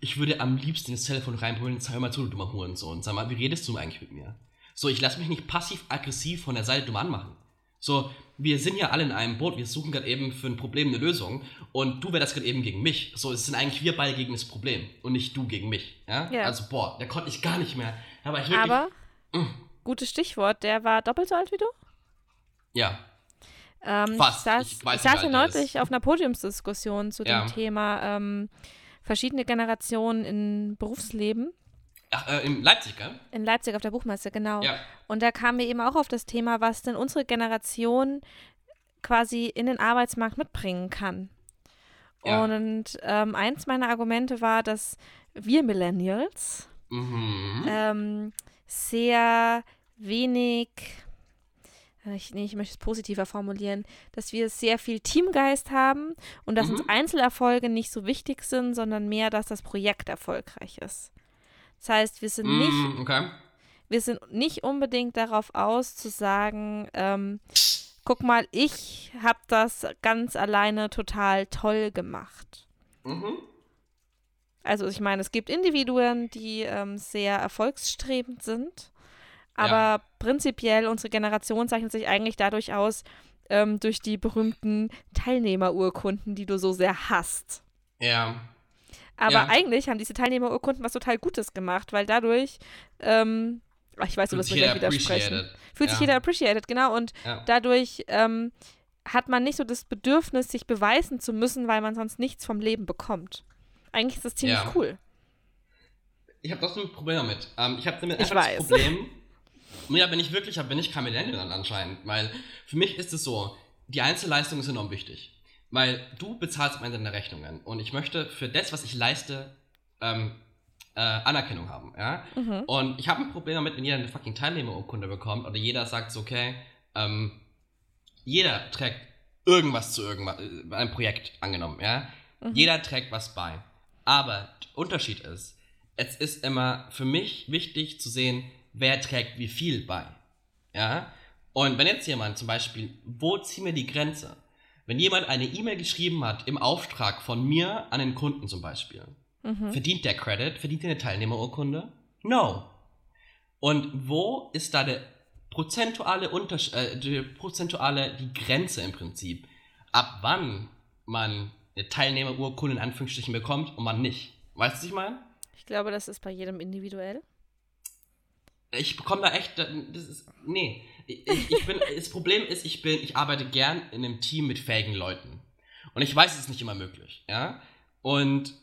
ich würde am liebsten das Telefon reinholen, sag mal zu, du dummer Hurensohn. Sag mal, wie redest du eigentlich mit mir? So, ich lasse mich nicht passiv-aggressiv von der Seite dumm anmachen. So, wir sind ja alle in einem Boot, wir suchen gerade eben für ein Problem eine Lösung und du wärst gerade eben gegen mich. So, es sind eigentlich wir beide gegen das Problem und nicht du gegen mich. Ja? Ja. Also, boah, da konnte ich gar nicht mehr. War ich wirklich. Aber, Mm. gutes Stichwort, der war doppelt so alt wie du? ja, Ähm, Fast. Ich saß, Ich weiß, ich saß ja neulich auf einer Podiumsdiskussion zu Ja. dem Thema ähm, verschiedene Generationen im Berufsleben. Ach, äh, in Leipzig, gell? In Leipzig auf der Buchmesse, genau. Ja. Und da kamen wir eben auch auf das Thema, was denn unsere Generation quasi in den Arbeitsmarkt mitbringen kann. Ja. Und ähm, eins meiner Argumente war, dass wir Millennials Mhm. ähm, sehr wenig, äh, ich, nee, ich möchte es positiver formulieren, dass wir sehr viel Teamgeist haben und dass Mhm. uns Einzelerfolge nicht so wichtig sind, sondern mehr, dass das Projekt erfolgreich ist. Das heißt, wir sind nicht Mhm, okay. wir sind nicht unbedingt darauf aus zu sagen, ähm, guck mal, ich habe das ganz alleine total toll gemacht. Mhm. Also ich meine, es gibt Individuen, die ähm, sehr erfolgsstrebend sind, aber Ja. prinzipiell unsere Generation zeichnet sich eigentlich dadurch aus, ähm, durch die berühmten Teilnehmerurkunden, die du so sehr hasst. Ja. Aber Ja. eigentlich haben diese Teilnehmerurkunden was total Gutes gemacht, weil dadurch, ähm, ich weiß, du wirst mir sich gleich widersprechen. Fühlt sich Ja. jeder appreciated, genau. Und Ja. dadurch ähm, hat man nicht so das Bedürfnis, sich beweisen zu müssen, weil man sonst nichts vom Leben bekommt. Eigentlich ist das ziemlich cool. Ich habe trotzdem ein Problem damit. Ähm, ich habe damit Ich einfach weiß. das Problem. Ja, bin ich wirklich, bin ich kein Millennial dann anscheinend. Weil für mich ist es so, die Einzelleistung ist enorm wichtig. Weil du bezahlst am Ende deine Rechnungen. Und ich möchte für das, was ich leiste, ähm, äh, Anerkennung haben. Ja? Mhm. Und ich habe ein Problem damit, wenn jeder eine fucking Teilnehmerurkunde bekommt oder jeder sagt so, okay, ähm, jeder trägt irgendwas zu irgendwas, äh, einem Projekt angenommen, ja. Mhm. Jeder trägt was bei. Aber der Unterschied ist, es ist immer für mich wichtig zu sehen, wer trägt wie viel bei. Ja? Und wenn jetzt jemand zum Beispiel, wo ziehen wir die Grenze? Wenn jemand eine E-Mail geschrieben hat im Auftrag von mir an den Kunden zum Beispiel, Mhm. verdient der Credit, verdient er eine Teilnehmerurkunde? No. Und wo ist da der prozentuale Unterschied, äh, die prozentuale, die Grenze im Prinzip, ab wann man eine Teilnehmerurkunde in Anführungsstrichen bekommt und man nicht? Weißt du, was ich meine? Ich glaube, das ist bei jedem individuell. Ich bekomme da echt, das ist, nee. Ich, ich bin, das Problem ist, ich bin, ich arbeite gern in einem Team mit fähigen Leuten. Und ich weiß, es ist nicht immer möglich, ja? Und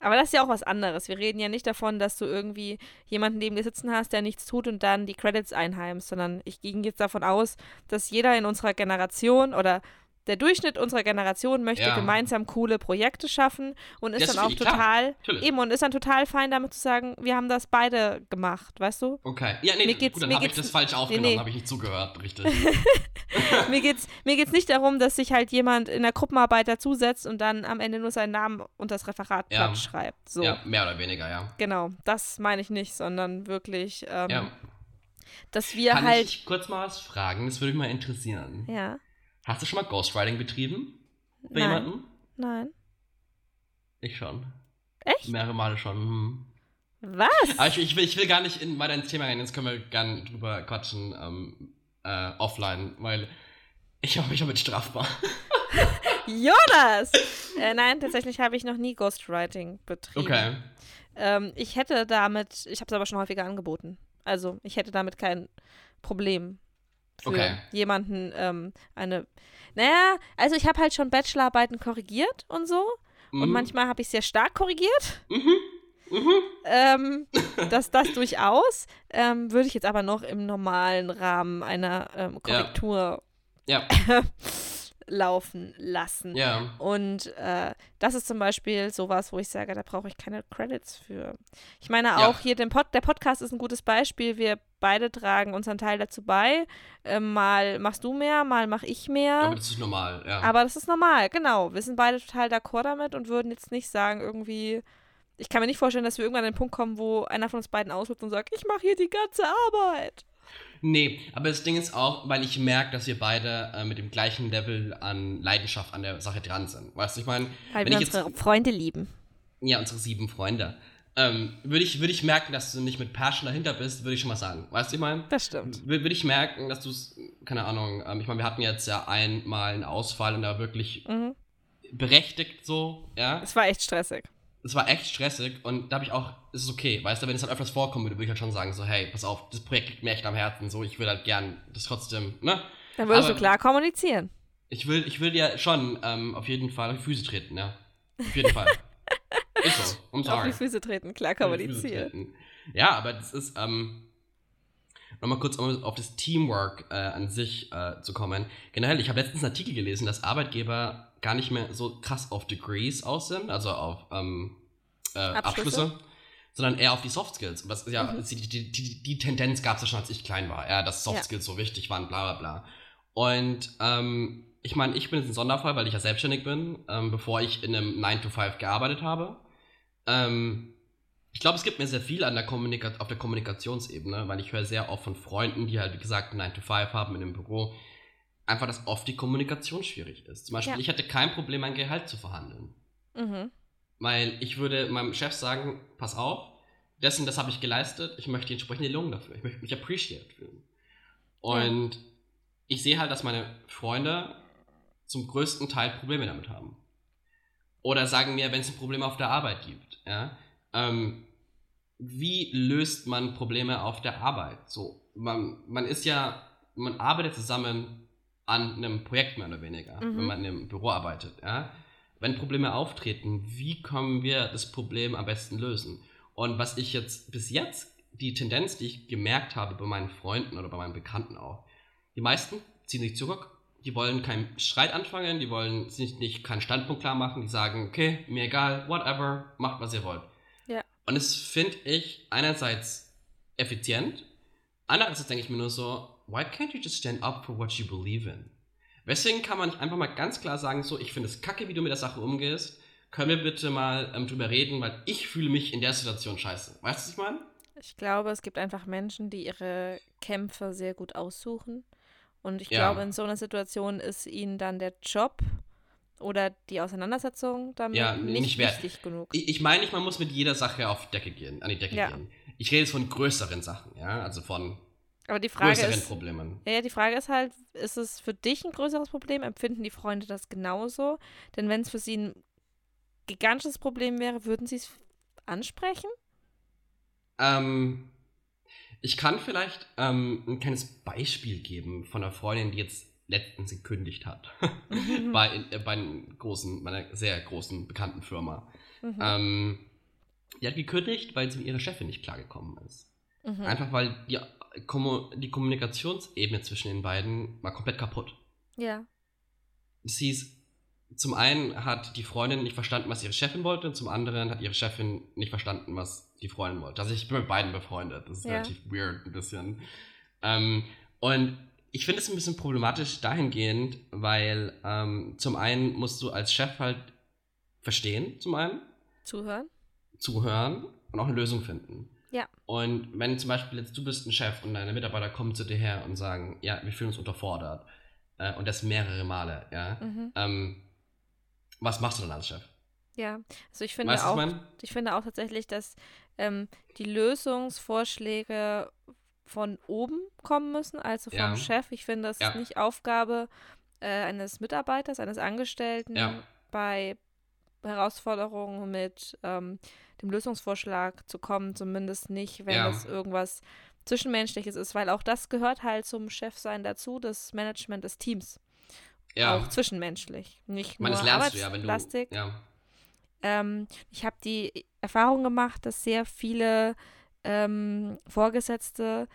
Aber das ist ja auch was anderes. Wir reden ja nicht davon, dass du irgendwie jemanden neben dir sitzen hast, der nichts tut und dann die Credits einheimst, sondern ich ging jetzt davon aus, dass jeder in unserer Generation oder der Durchschnitt unserer Generation möchte Ja. gemeinsam coole Projekte schaffen und ist Das dann auch klar. total eben und ist dann total fein damit zu sagen, wir haben das beide gemacht, weißt du? Okay. Ja, nee, Mir geht's- gut, dann habe ich das falsch aufgenommen, nee. habe ich nicht zugehört, richtig. mir geht's mir geht's nicht darum, dass sich halt jemand in der Gruppenarbeit dazusetzt und dann am Ende nur seinen Namen unter das Referat Ja. schreibt. So. Ja, mehr oder weniger, ja. Genau, das meine ich nicht, sondern wirklich, ähm, ja. dass wir Kann halt. ich kurz mal was fragen? Das würde mich mal interessieren. Ja, Hast du schon mal Ghostwriting betrieben? Für Nein. jemanden? nein. Ich schon. Echt? Mehrere Male schon. Hm. Was? Aber ich, ich, will, ich will gar nicht in, weiter ins Thema rein, jetzt können wir gern drüber quatschen ähm, äh, offline, weil ich habe mit strafbar. Jonas! Äh, nein, tatsächlich habe ich noch nie Ghostwriting betrieben. Okay. Ähm, ich hätte damit, ich habe es aber schon häufiger angeboten. Also ich hätte damit kein Problem für Okay. jemanden ähm, eine. Naja, also ich habe halt schon Bachelorarbeiten korrigiert und so. Und Mhm. manchmal habe ich sehr stark korrigiert. Mhm. Mhm. Ähm, das, das durchaus. Ähm, würde ich jetzt aber noch im normalen Rahmen einer ähm, Korrektur Ja. laufen lassen. Ja. Und äh, das ist zum Beispiel sowas, wo ich sage, da brauche ich keine Credits für. Ich meine Ja. auch hier, den Pod der Podcast ist ein gutes Beispiel. Wir beide tragen unseren Teil dazu bei. Ähm, mal machst du mehr, mal mach ich mehr. Aber das ist normal, ja. Aber das ist normal, genau. Wir sind beide total d'accord damit und würden jetzt nicht sagen, irgendwie. Ich kann mir nicht vorstellen, dass wir irgendwann an den Punkt kommen, wo einer von uns beiden ausruft und sagt, ich mache hier die ganze Arbeit. Nee, aber das Ding ist auch, weil ich merke, dass wir beide äh, mit dem gleichen Level an Leidenschaft an der Sache dran sind. Weißt du, ich meine, Weil wenn wir ich jetzt, unsere Freunde lieben. ja, unsere sieben Freunde, ähm, würde ich, würd ich merken, dass du nicht mit Passion dahinter bist, würde ich schon mal sagen. Weißt du, ich meine? Das stimmt. Würde ich merken, dass du es, keine Ahnung, ähm, ich meine, wir hatten jetzt ja einmal einen Ausfall und da wirklich Mhm. berechtigt so, ja. Es war echt stressig. Es war echt stressig und da habe ich auch, es ist okay, weißt du, wenn es halt öfters vorkommen würde, würde ich halt schon sagen, so, hey, pass auf, das Projekt liegt mir echt am Herzen, so, ich will halt gern das trotzdem, ne? Dann würdest Aber- du klar kommunizieren. Ich will, ich will dir schon ähm, auf jeden Fall auf die Füße treten, ja. Auf jeden Fall. ist so, I'm Auf sorry. die Füße treten, klar Auf kommunizieren. Ja, aber das ist, ähm, nochmal kurz um auf das Teamwork äh, an sich äh, zu kommen. Generell, ich habe letztens einen Artikel gelesen, dass Arbeitgeber gar nicht mehr so krass auf Degrees aus sind, also auf ähm, äh, Abschlüsse? Abschlüsse. sondern eher auf die Soft Skills. Was, ja, Mhm. die, die, die, die Tendenz gab es ja schon, als ich klein war, ja, dass Soft Ja. Skills so wichtig waren, bla bla bla. Und ähm, ich meine, ich bin jetzt ein Sonderfall, weil ich ja selbstständig bin, ähm, bevor ich in einem 9 to 5 gearbeitet habe. Ähm, ich glaube, es gibt mir sehr viel an der Kommunika auf der Kommunikationsebene, weil ich höre sehr oft von Freunden, die halt, wie gesagt, 9 to 5 haben in dem Büro, einfach, dass oft die Kommunikation schwierig ist. Zum Beispiel, Ja. ich hatte kein Problem, mein Gehalt zu verhandeln. Mhm. Weil ich würde meinem Chef sagen, pass auf, dessen, das habe ich geleistet, ich möchte die entsprechende Lohn dafür. Ich möchte mich appreciated fühlen. Und ich sehe halt, dass meine Freunde zum größten Teil Probleme damit haben. Oder sagen mir, wenn es ein Problem auf der Arbeit gibt, ja, ähm, wie löst man Probleme auf der Arbeit? So, man, man ist ja, man arbeitet zusammen an einem Projekt mehr oder weniger, Mhm. wenn man einem Büro arbeitet, ja. Wenn Probleme auftreten, wie können wir das Problem am besten lösen? Und was ich jetzt bis jetzt, die Tendenz, die ich gemerkt habe bei meinen Freunden oder bei meinen Bekannten auch, die meisten ziehen sich zurück, die wollen keinen Streit anfangen, die wollen sich nicht keinen Standpunkt klar machen, die sagen, okay, mir egal, whatever, macht was ihr wollt. Ja. Und das finde ich einerseits effizient, andererseits denke ich mir nur so, why can't you just stand up for what you believe in? Weswegen kann man nicht einfach mal ganz klar sagen, so, ich finde es kacke, wie du mit der Sache umgehst, können wir bitte mal ähm, drüber reden, weil ich fühle mich in der Situation scheiße. Weißt du, was ich meine? Ich glaube, es gibt einfach Menschen, die ihre Kämpfe sehr gut aussuchen. Und ich Ja. glaube, in so einer Situation ist ihnen dann der Job oder die Auseinandersetzung damit Ja, nicht, nicht wichtig genug. Ich, ich meine nicht, man muss mit jeder Sache auf die Decke gehen, an die Decke Ja. gehen. Ich rede jetzt von größeren Sachen, ja, also von Aber die Frage größeren ist, Problemen. ja, die Frage ist halt, ist es für dich ein größeres Problem? Empfinden die Freunde das genauso? Denn wenn es für sie ein gigantisches Problem wäre, würden sie es ansprechen? Ähm, ich kann vielleicht ähm, ein kleines Beispiel geben von einer Freundin, die jetzt letztens gekündigt hat. bei, äh, bei einem großen, meiner sehr großen bekannten Firma. Mhm. Ähm, die hat gekündigt, weil sie mit ihrer Chefin nicht klargekommen ist. Mhm. Einfach weil die, die Kommunikationsebene zwischen den beiden war komplett kaputt. Ja. Sie ist, zum einen hat die Freundin nicht verstanden, was ihre Chefin wollte, und zum anderen hat ihre Chefin nicht verstanden, was die Freundin wollte. Also ich bin mit beiden befreundet. Das ist Ja. relativ weird ein bisschen. Ähm, und ich finde es ein bisschen problematisch dahingehend, weil ähm, zum einen musst du als Chef halt verstehen, zum einen, Zuhören? zuhören und auch eine Lösung finden. Ja. Und wenn zum Beispiel jetzt du bist ein Chef und deine Mitarbeiter kommen zu dir her und sagen, ja, wir fühlen uns unterfordert äh, und das mehrere Male, ja, Mhm. ähm, was machst du dann als Chef? Ja. Also ich finde Weißt auch, ich finde auch tatsächlich, dass ähm, die Lösungsvorschläge von oben kommen müssen, also vom Ja. Chef. Ich finde, das Ja. ist nicht Aufgabe äh, eines Mitarbeiters, eines Angestellten Ja. bei Herausforderungen mit ähm, dem Lösungsvorschlag zu kommen, zumindest nicht, wenn Ja. es irgendwas Zwischenmenschliches ist, weil auch das gehört halt zum Chefsein dazu, das Management des Teams. Ja. Auch zwischenmenschlich. Nicht ich meine, nur das du ja, wenn du. Arbeitsplastik. Ja. Ähm, ich habe die Erfahrung gemacht, dass sehr viele ähm, Vorgesetzte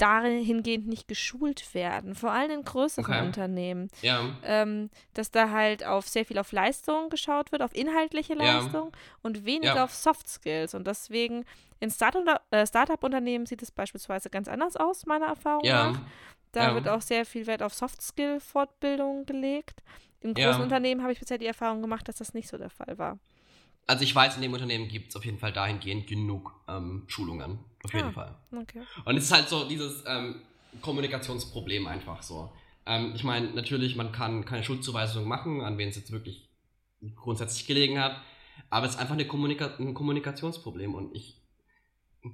dahingehend nicht geschult werden, vor allem in größeren Okay. Unternehmen, Ja. ähm, dass da halt auf sehr viel auf Leistung geschaut wird, auf inhaltliche Ja. Leistung und weniger Ja. auf Soft Skills und deswegen in äh, Startup-Unternehmen sieht es beispielsweise ganz anders aus, meiner Erfahrung Ja. nach. Da ja. wird auch sehr viel Wert auf Soft-Skill-Fortbildung gelegt. In Ja. großen Unternehmen habe ich bisher die Erfahrung gemacht, dass das nicht so der Fall war. Also ich weiß, in dem Unternehmen gibt es auf jeden Fall dahingehend genug ähm, Schulungen. Auf jeden Ah. Fall. Okay. Und es ist halt so dieses ähm, Kommunikationsproblem einfach so. Ähm, ich meine, natürlich, man kann keine Schuldzuweisung machen, an wen es jetzt wirklich grundsätzlich gelegen hat, aber es ist einfach eine Kommunika ein Kommunikationsproblem und ich.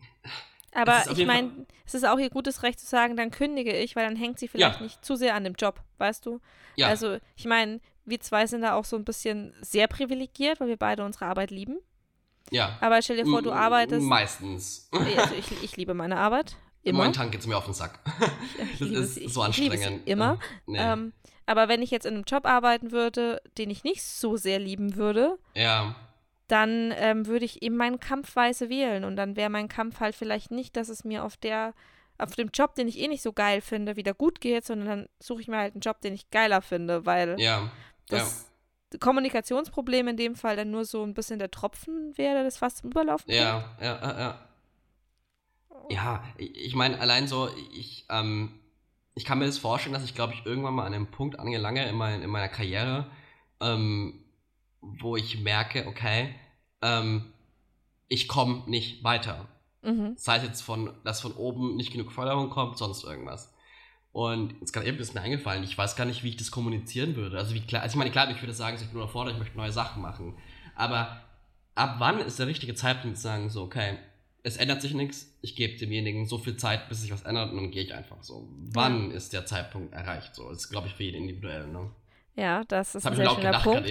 Aber ich meine, es ist auch ihr gutes Recht zu sagen, dann kündige ich, weil dann hängt sie vielleicht Ja. nicht zu sehr an dem Job, weißt du? Ja, Also, ich meine, wir zwei sind da auch so ein bisschen sehr privilegiert, weil wir beide unsere Arbeit lieben. Ja. Aber stell dir vor, du arbeitest. Meistens. Also ich, ich liebe meine Arbeit. Immer. Momentan geht es mir auf den Sack. Ich Das liebe ist ich- so ich liebe sie anstrengend. immer. Nee. Ähm, aber wenn ich jetzt in einem Job arbeiten würde, den ich nicht so sehr lieben würde, ja, dann ähm, würde ich eben meinen Kampfweise wählen. Und dann wäre mein Kampf halt vielleicht nicht, dass es mir auf der, auf dem Job, den ich eh nicht so geil finde, wieder gut geht, sondern dann suche ich mir halt einen Job, den ich geiler finde, weil ja, das Kommunikationsproblem in dem Fall dann nur so ein bisschen der Tropfen wäre, das fast zum Überlaufen ja, ja, ja, ja. Ja, ich ich meine, allein so, ich, ähm, ich kann mir das vorstellen, dass ich, glaube ich, irgendwann mal an einem Punkt angelange in, mein, in meiner Karriere, ähm, wo ich merke, okay, ähm, ich komme nicht weiter. Mhm. Sei es jetzt von, dass von oben nicht genug Förderung kommt, sonst irgendwas. Und jetzt gerade eben ist mir eingefallen, ich weiß gar nicht, wie ich das kommunizieren würde. Also wie klar, also ich meine, klar, ich würde sagen, ich bin überfordert, ich möchte neue Sachen machen. Aber ab wann ist der richtige Zeitpunkt zu sagen, so, okay, es ändert sich nichts, ich gebe demjenigen so viel Zeit, bis sich was ändert und dann gehe ich einfach so. Wann ist der Zeitpunkt erreicht? So, das ist, glaube ich, für jeden individuell, ne? Ja, das ist Das ein sehr schöner Punkt.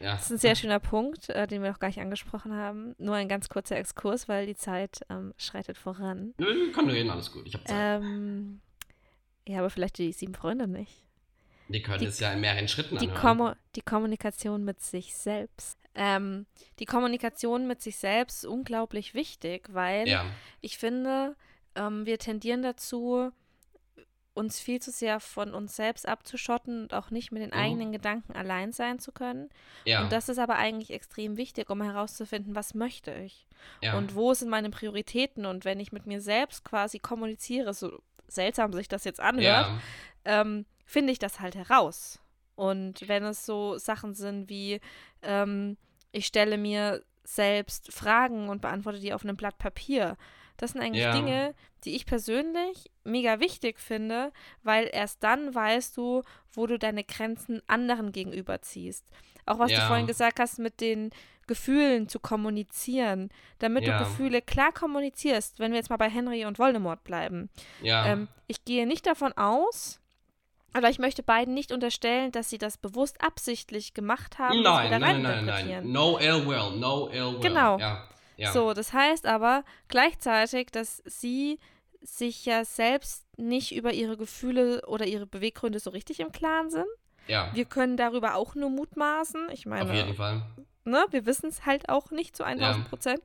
Ja. Das ist ein sehr schöner Punkt, äh, den wir noch gar nicht angesprochen haben. Nur ein ganz kurzer Exkurs, weil die Zeit ähm, schreitet voran. Wir können reden, alles gut. Ich habe Zeit. Ähm, ja, aber vielleicht die sieben Freunde nicht. Wir können die- es ja in mehreren Schritten Die, anhören. Kommu die Kommunikation mit sich selbst. Ähm, die Kommunikation mit sich selbst ist unglaublich wichtig, weil ja, ich finde, ähm, wir tendieren dazu, uns viel zu sehr von uns selbst abzuschotten und auch nicht mit den Mhm. eigenen Gedanken allein sein zu können. ja, Und das ist aber eigentlich extrem wichtig, um herauszufinden, was möchte ich ja. und wo sind meine Prioritäten. Und wenn ich mit mir selbst quasi kommuniziere, so seltsam sich das jetzt anhört, ja, ähm, finde ich das halt heraus. Und wenn es so Sachen sind wie, ähm, ich stelle mir selbst Fragen und beantworte die auf einem Blatt Papier, das sind eigentlich Ja. Dinge, die ich persönlich mega wichtig finde, weil erst dann weißt du, wo du deine Grenzen anderen gegenüber ziehst. Auch was du Ja. vorhin gesagt hast, mit den Gefühlen zu kommunizieren, damit Ja. du Gefühle klar kommunizierst, wenn wir jetzt mal bei Henry und Voldemort bleiben. ja. Ähm, ich gehe nicht davon aus, oder ich möchte beiden nicht unterstellen, dass sie das bewusst absichtlich gemacht haben, nein, wieder nein, nein, nein, reininterpretieren. No ill will, no ill will. Genau. Ja, ja. So, das heißt aber gleichzeitig, dass sie sich ja selbst nicht über ihre Gefühle oder ihre Beweggründe so richtig im Klaren sind. ja. Wir können darüber auch nur mutmaßen. Ich auf jeden meine, Fall. Ne, wir wissen es halt auch nicht zu 1000 Prozent.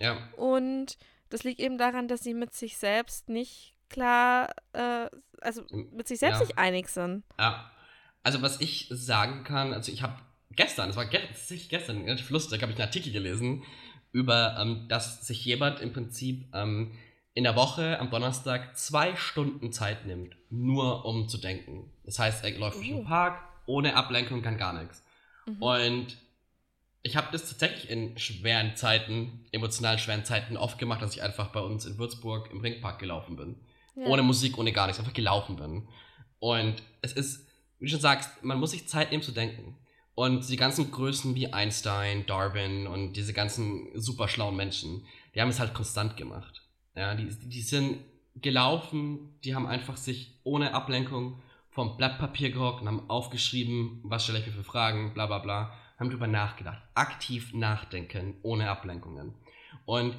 Ja, Und das liegt eben daran, dass sie mit sich selbst nicht klar, äh, also mit sich selbst Ja. nicht einig sind. ja. Also was ich sagen kann, also ich habe gestern, das war ge gestern, relativ lustig, habe ich einen Artikel gelesen über, ähm, dass sich jemand im Prinzip ähm, in der Woche am Donnerstag zwei Stunden Zeit nimmt, nur um zu denken. Das heißt, er läuft durch Oh. den Park, ohne Ablenkung, kann gar nichts. Mhm. Und ich habe das tatsächlich in schweren Zeiten, emotional schweren Zeiten oft gemacht, dass ich einfach bei uns in Würzburg im Ringpark gelaufen bin. Ja. Ohne Musik, ohne gar nichts, einfach gelaufen bin. Und es ist, wie du schon sagst, man muss sich Zeit nehmen zu denken. Und die ganzen Größen wie Einstein, Darwin und diese ganzen super schlauen Menschen, die haben es halt konstant gemacht. Ja, die, die sind gelaufen, die haben einfach sich ohne Ablenkung vom Blatt Papier gehockt und haben aufgeschrieben, was stelle ich mir für Fragen, bla bla bla, haben drüber nachgedacht. Aktiv nachdenken, ohne Ablenkungen. Und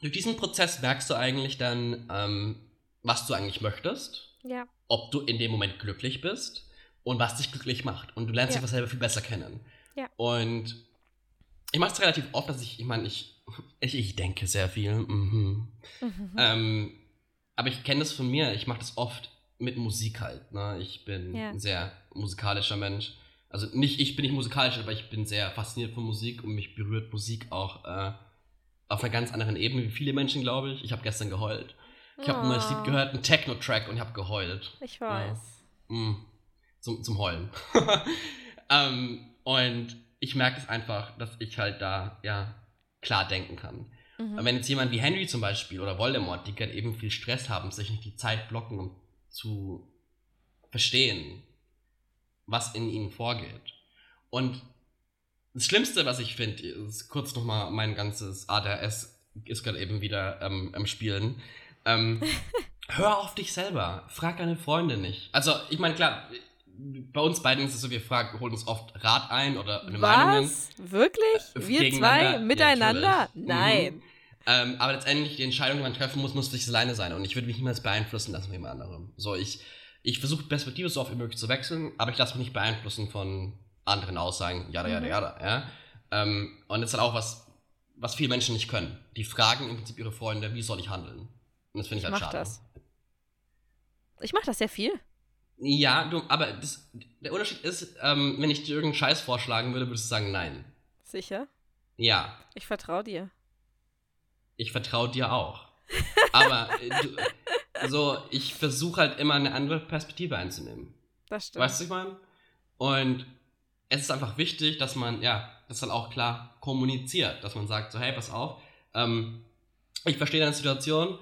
durch diesen Prozess merkst du eigentlich dann, ähm, was du eigentlich möchtest, Ja. ob du in dem Moment glücklich bist und was dich glücklich macht. Und du lernst Ja. dich selber viel besser kennen. Ja. Und ich mache es relativ oft, dass ich, ich meine, ich, ich, ich denke sehr viel. Mhm. Mhm. Ähm, aber ich kenne das von mir, ich mache das oft mit Musik halt. Ne? Ich bin Ja. ein sehr musikalischer Mensch. Also nicht, ich bin nicht musikalisch, aber ich bin sehr fasziniert von Musik und mich berührt Musik auch äh, auf einer ganz anderen Ebene wie viele Menschen, glaube ich. Ich habe gestern geheult. Ich habe ein neues Lied Oh, gehört, ein Techno-Track und ich habe geheult. Ich weiß. Mm, zum, zum Heulen. ähm, und ich merke es einfach, dass ich halt da, ja, klar denken kann. Mhm. Wenn jetzt jemand wie Henry zum Beispiel oder Voldemort, die gerade eben viel Stress haben, sich nicht die Zeit blocken, um zu verstehen, was in ihnen vorgeht. Und das Schlimmste, was ich finde, ist kurz nochmal mein ganzes ADHS ist gerade eben wieder ähm, am Spielen. Ähm, hör auf dich selber. Frag deine Freunde nicht. Also, ich meine, klar, bei uns beiden ist es so, wir fragen, holen uns oft Rat ein oder eine. Was? Wirklich? Äh, Wir zwei Ja, miteinander? natürlich. Mhm. Nein. Ähm, aber letztendlich die Entscheidung, die man treffen muss, muss sich alleine sein. Und ich würde mich niemals beeinflussen lassen von jemand anderem. So, ich, ich versuche Perspektive so oft wie möglich zu wechseln, aber ich lasse mich nicht beeinflussen von anderen Aussagen, jada, jada, Mhm. jada, ja. Ähm, und das ist halt auch was, was viele Menschen nicht können. Die fragen im Prinzip ihre Freunde, wie soll ich handeln? Und das finde ich, Ich halt mach schade. das. Ich mache das sehr viel. Ja, du, aber das, der Unterschied ist, ähm, wenn ich dir irgendeinen Scheiß vorschlagen würde, würdest du sagen, nein. Sicher. Ja, Ich vertraue dir. ich vertraue dir auch. Aber äh, du, so, ich versuche halt immer eine andere Perspektive einzunehmen. Das stimmt. Weißt du, ich meine? Und es ist einfach wichtig, dass man, ja, das dann auch klar kommuniziert, dass man sagt, so, hey, pass auf, ähm, ich verstehe deine Situation,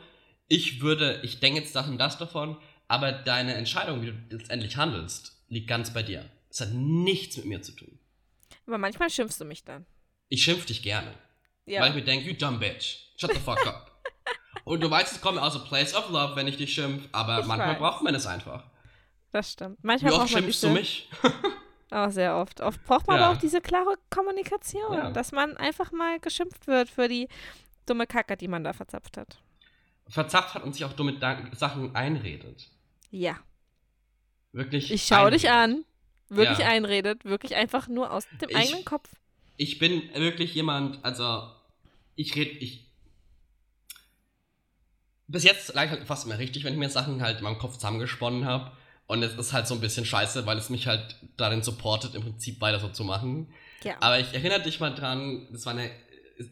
ich würde, ich denke jetzt das und das davon, aber deine Entscheidung, wie du letztendlich handelst, liegt ganz bei dir. Es hat nichts mit mir zu tun. Aber manchmal schimpfst du mich dann. Ich schimpf dich gerne. Ja. Weil ich mir denke, you dumb bitch, shut the fuck up. Und du weißt, es kommt aus a place of love, wenn ich dich schimpf, aber Ich manchmal weiß. braucht man es einfach. Das stimmt. Wie Manchmal oft braucht man schimpfst diese, du mich? Auch sehr oft. Oft braucht man Ja. aber auch diese klare Kommunikation, Ja. dass man einfach mal geschimpft wird für die dumme Kacke, die man da verzapft hat. Verzapft hat und sich auch dumme Sachen einredet. Ja. Wirklich. Ich schaue dich an. Wirklich Ja. einredet. Wirklich einfach nur aus dem Ich- eigenen Kopf. Ich bin wirklich jemand, also ich rede, ich. Bis jetzt lag halt fast immer richtig, wenn ich mir Sachen halt in meinem Kopf zusammengesponnen habe. Und es ist halt so ein bisschen scheiße, weil es mich halt darin supportet, im Prinzip weiter so zu machen. Ja. Aber ich erinnere dich mal dran, das war eine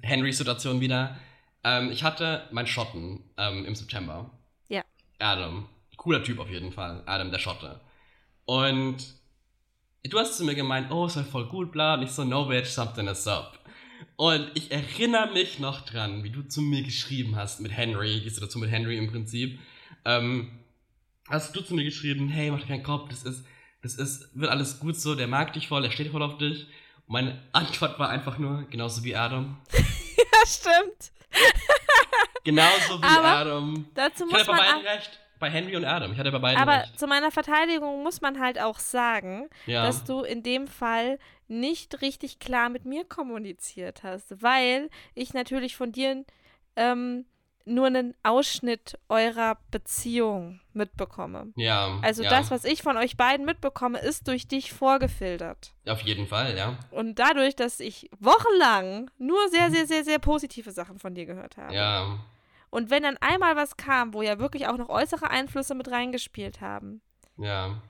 Henry-Situation wieder. Ähm, ich hatte meinen Schotten ähm, im September. Ja. Adam. Cooler Typ auf jeden Fall. Adam, der Schotte. Und du hast zu mir gemeint, oh, ist halt voll gut, bla. Und ich so, no bitch, something is up. Und ich erinnere mich noch dran, wie du zu mir geschrieben hast mit Henry, die Situation mit Henry im Prinzip. Ähm, hast du zu mir geschrieben, hey, mach dir keinen Kopf, das ist, das ist, wird alles gut so, der mag dich voll, der steht voll auf dich. Und meine Antwort war einfach nur, genauso wie Adam. Ja, stimmt. Genauso wie Aber Adam. Dazu Ich muss bei man. beiden recht. Bei Henry und Adam. Ich hatte bei beiden Aber recht. zu meiner Verteidigung muss man halt auch sagen, Ja. dass du in dem Fall nicht richtig klar mit mir kommuniziert hast, weil ich natürlich von dir ähm, nur einen Ausschnitt eurer Beziehung mitbekomme. ja. Also ja. das, was ich von euch beiden mitbekomme, ist durch dich vorgefiltert. Auf jeden Fall, ja. Und dadurch, dass ich wochenlang nur sehr, sehr, sehr, sehr positive Sachen von dir gehört habe. Ja. Und wenn dann einmal was kam, wo ja wirklich auch noch äußere Einflüsse mit reingespielt haben, Ja.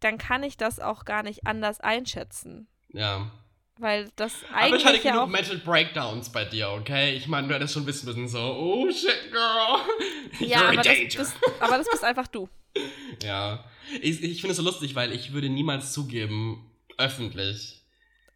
dann kann ich das auch gar nicht anders einschätzen. Ja. Weil das Aber ich hatte eigentlich ja genug auch. Mental Breakdowns bei dir, okay? Ich meine, du hättest schon bisschen, bisschen so, oh shit, girl. Ja, You're in aber das, danger. bist, aber das bist einfach du. ja. Ich, ich finde es so lustig, weil ich würde niemals zugeben, öffentlich,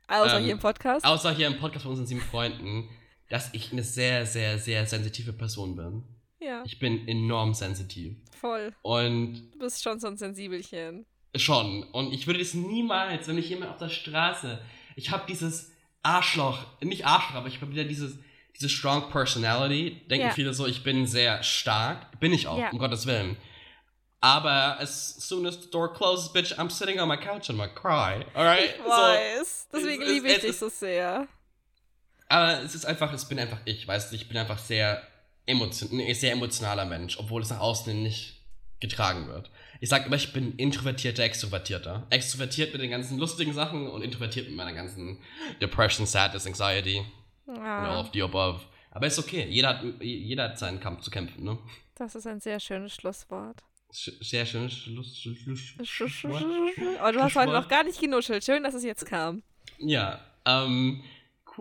Außer Ähm, hier im Podcast. außer hier im Podcast von unseren sieben Freunden, dass ich eine sehr, sehr, sehr sensitive Person bin. ja, Ich bin enorm sensitiv. voll. Und Du bist schon so ein Sensibelchen. Schon. Und ich würde das niemals, wenn ich jemand auf der Straße, ich habe dieses Arschloch, nicht Arschloch, aber ich habe wieder dieses, diese strong personality. Denken Ja. viele so, ich bin sehr stark. Bin ich auch, Ja. um Gottes Willen. Aber as soon as the door closes, bitch, I'm sitting on my couch and I'm cry. Alright? Ich weiß. Deswegen es- liebe ich es dich so sehr. Aber es ist einfach, es bin einfach ich, weißt du, ich bin einfach sehr, emotion, ein sehr emotionaler Mensch, obwohl es nach außen nicht getragen wird. Ich sag immer, ich bin introvertierter, extrovertierter. Extrovertiert mit den ganzen lustigen Sachen und introvertiert mit meiner ganzen Depression, Sadness, Anxiety und all Ah, of the above. Aber ist okay, jeder hat, jeder hat seinen Kampf zu kämpfen, ne? das ist ein sehr schönes Schlusswort. Sch sehr schön. Schluss, Schluss, Schluss, Oh, du hast heute noch gar nicht genuschelt. Schön, dass es jetzt kam. Ja, ähm,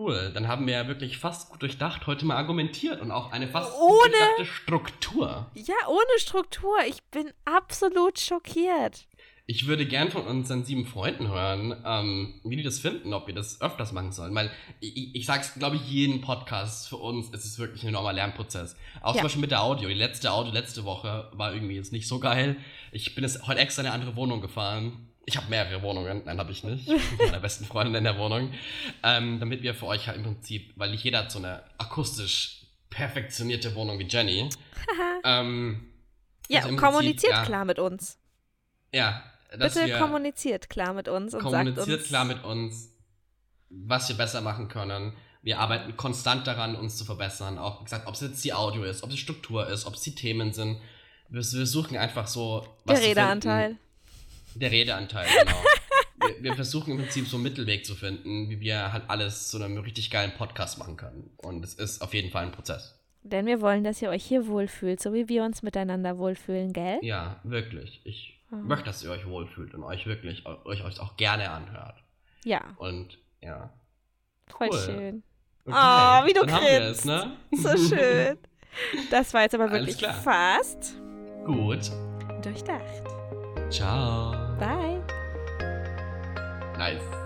cool. Dann haben wir ja wirklich fast gut durchdacht, heute mal argumentiert und auch eine fast Ohne- durchdachte Struktur. Ja, ohne Struktur. Ich bin absolut schockiert. Ich würde gern von unseren sieben Freunden hören, ähm, wie die das finden, ob wir das öfters machen sollen. Weil ich, ich, ich sag's, glaube ich, jeden Podcast für uns ist es wirklich ein enormer Lernprozess. Auch Ja. zum Beispiel mit der Audio. Die letzte Audio letzte Woche war irgendwie jetzt nicht so geil. Ich bin jetzt heute extra in eine andere Wohnung gefahren. Ich habe mehrere Wohnungen, nein, habe ich nicht. Ich bin meiner besten Freundin in der Wohnung. Ähm, damit wir für euch halt im Prinzip, weil nicht jeder hat so eine akustisch perfektionierte Wohnung wie Jenny. ähm, Ja, Also kommuniziert Prinzip, ja. klar mit uns. ja, Bitte kommuniziert klar mit uns und sagt kommuniziert uns. klar mit uns, was wir besser machen können. Wir arbeiten konstant daran, uns zu verbessern. Auch wie gesagt, ob es jetzt die Audio ist, ob es die Struktur ist, ob es die Themen sind. Wir, wir suchen einfach so. der zu Redeanteil. Finden. Der Redeanteil, genau. wir, wir versuchen im Prinzip so einen Mittelweg zu finden, wie wir halt alles zu einem richtig geilen Podcast machen können. Und es ist auf jeden Fall ein Prozess. Denn wir wollen, dass ihr euch hier wohlfühlt, so wie wir uns miteinander wohlfühlen, gell? Ja, wirklich. Ich Mhm. möchte, dass ihr euch wohlfühlt und euch wirklich, euch, euch auch gerne anhört. Ja, Und ja. voll Cool. schön. Okay, Ah, wie du dann grinst. ne? So schön. Das war jetzt aber wirklich fast Gut. durchdacht. Ciao. Bye. Nice.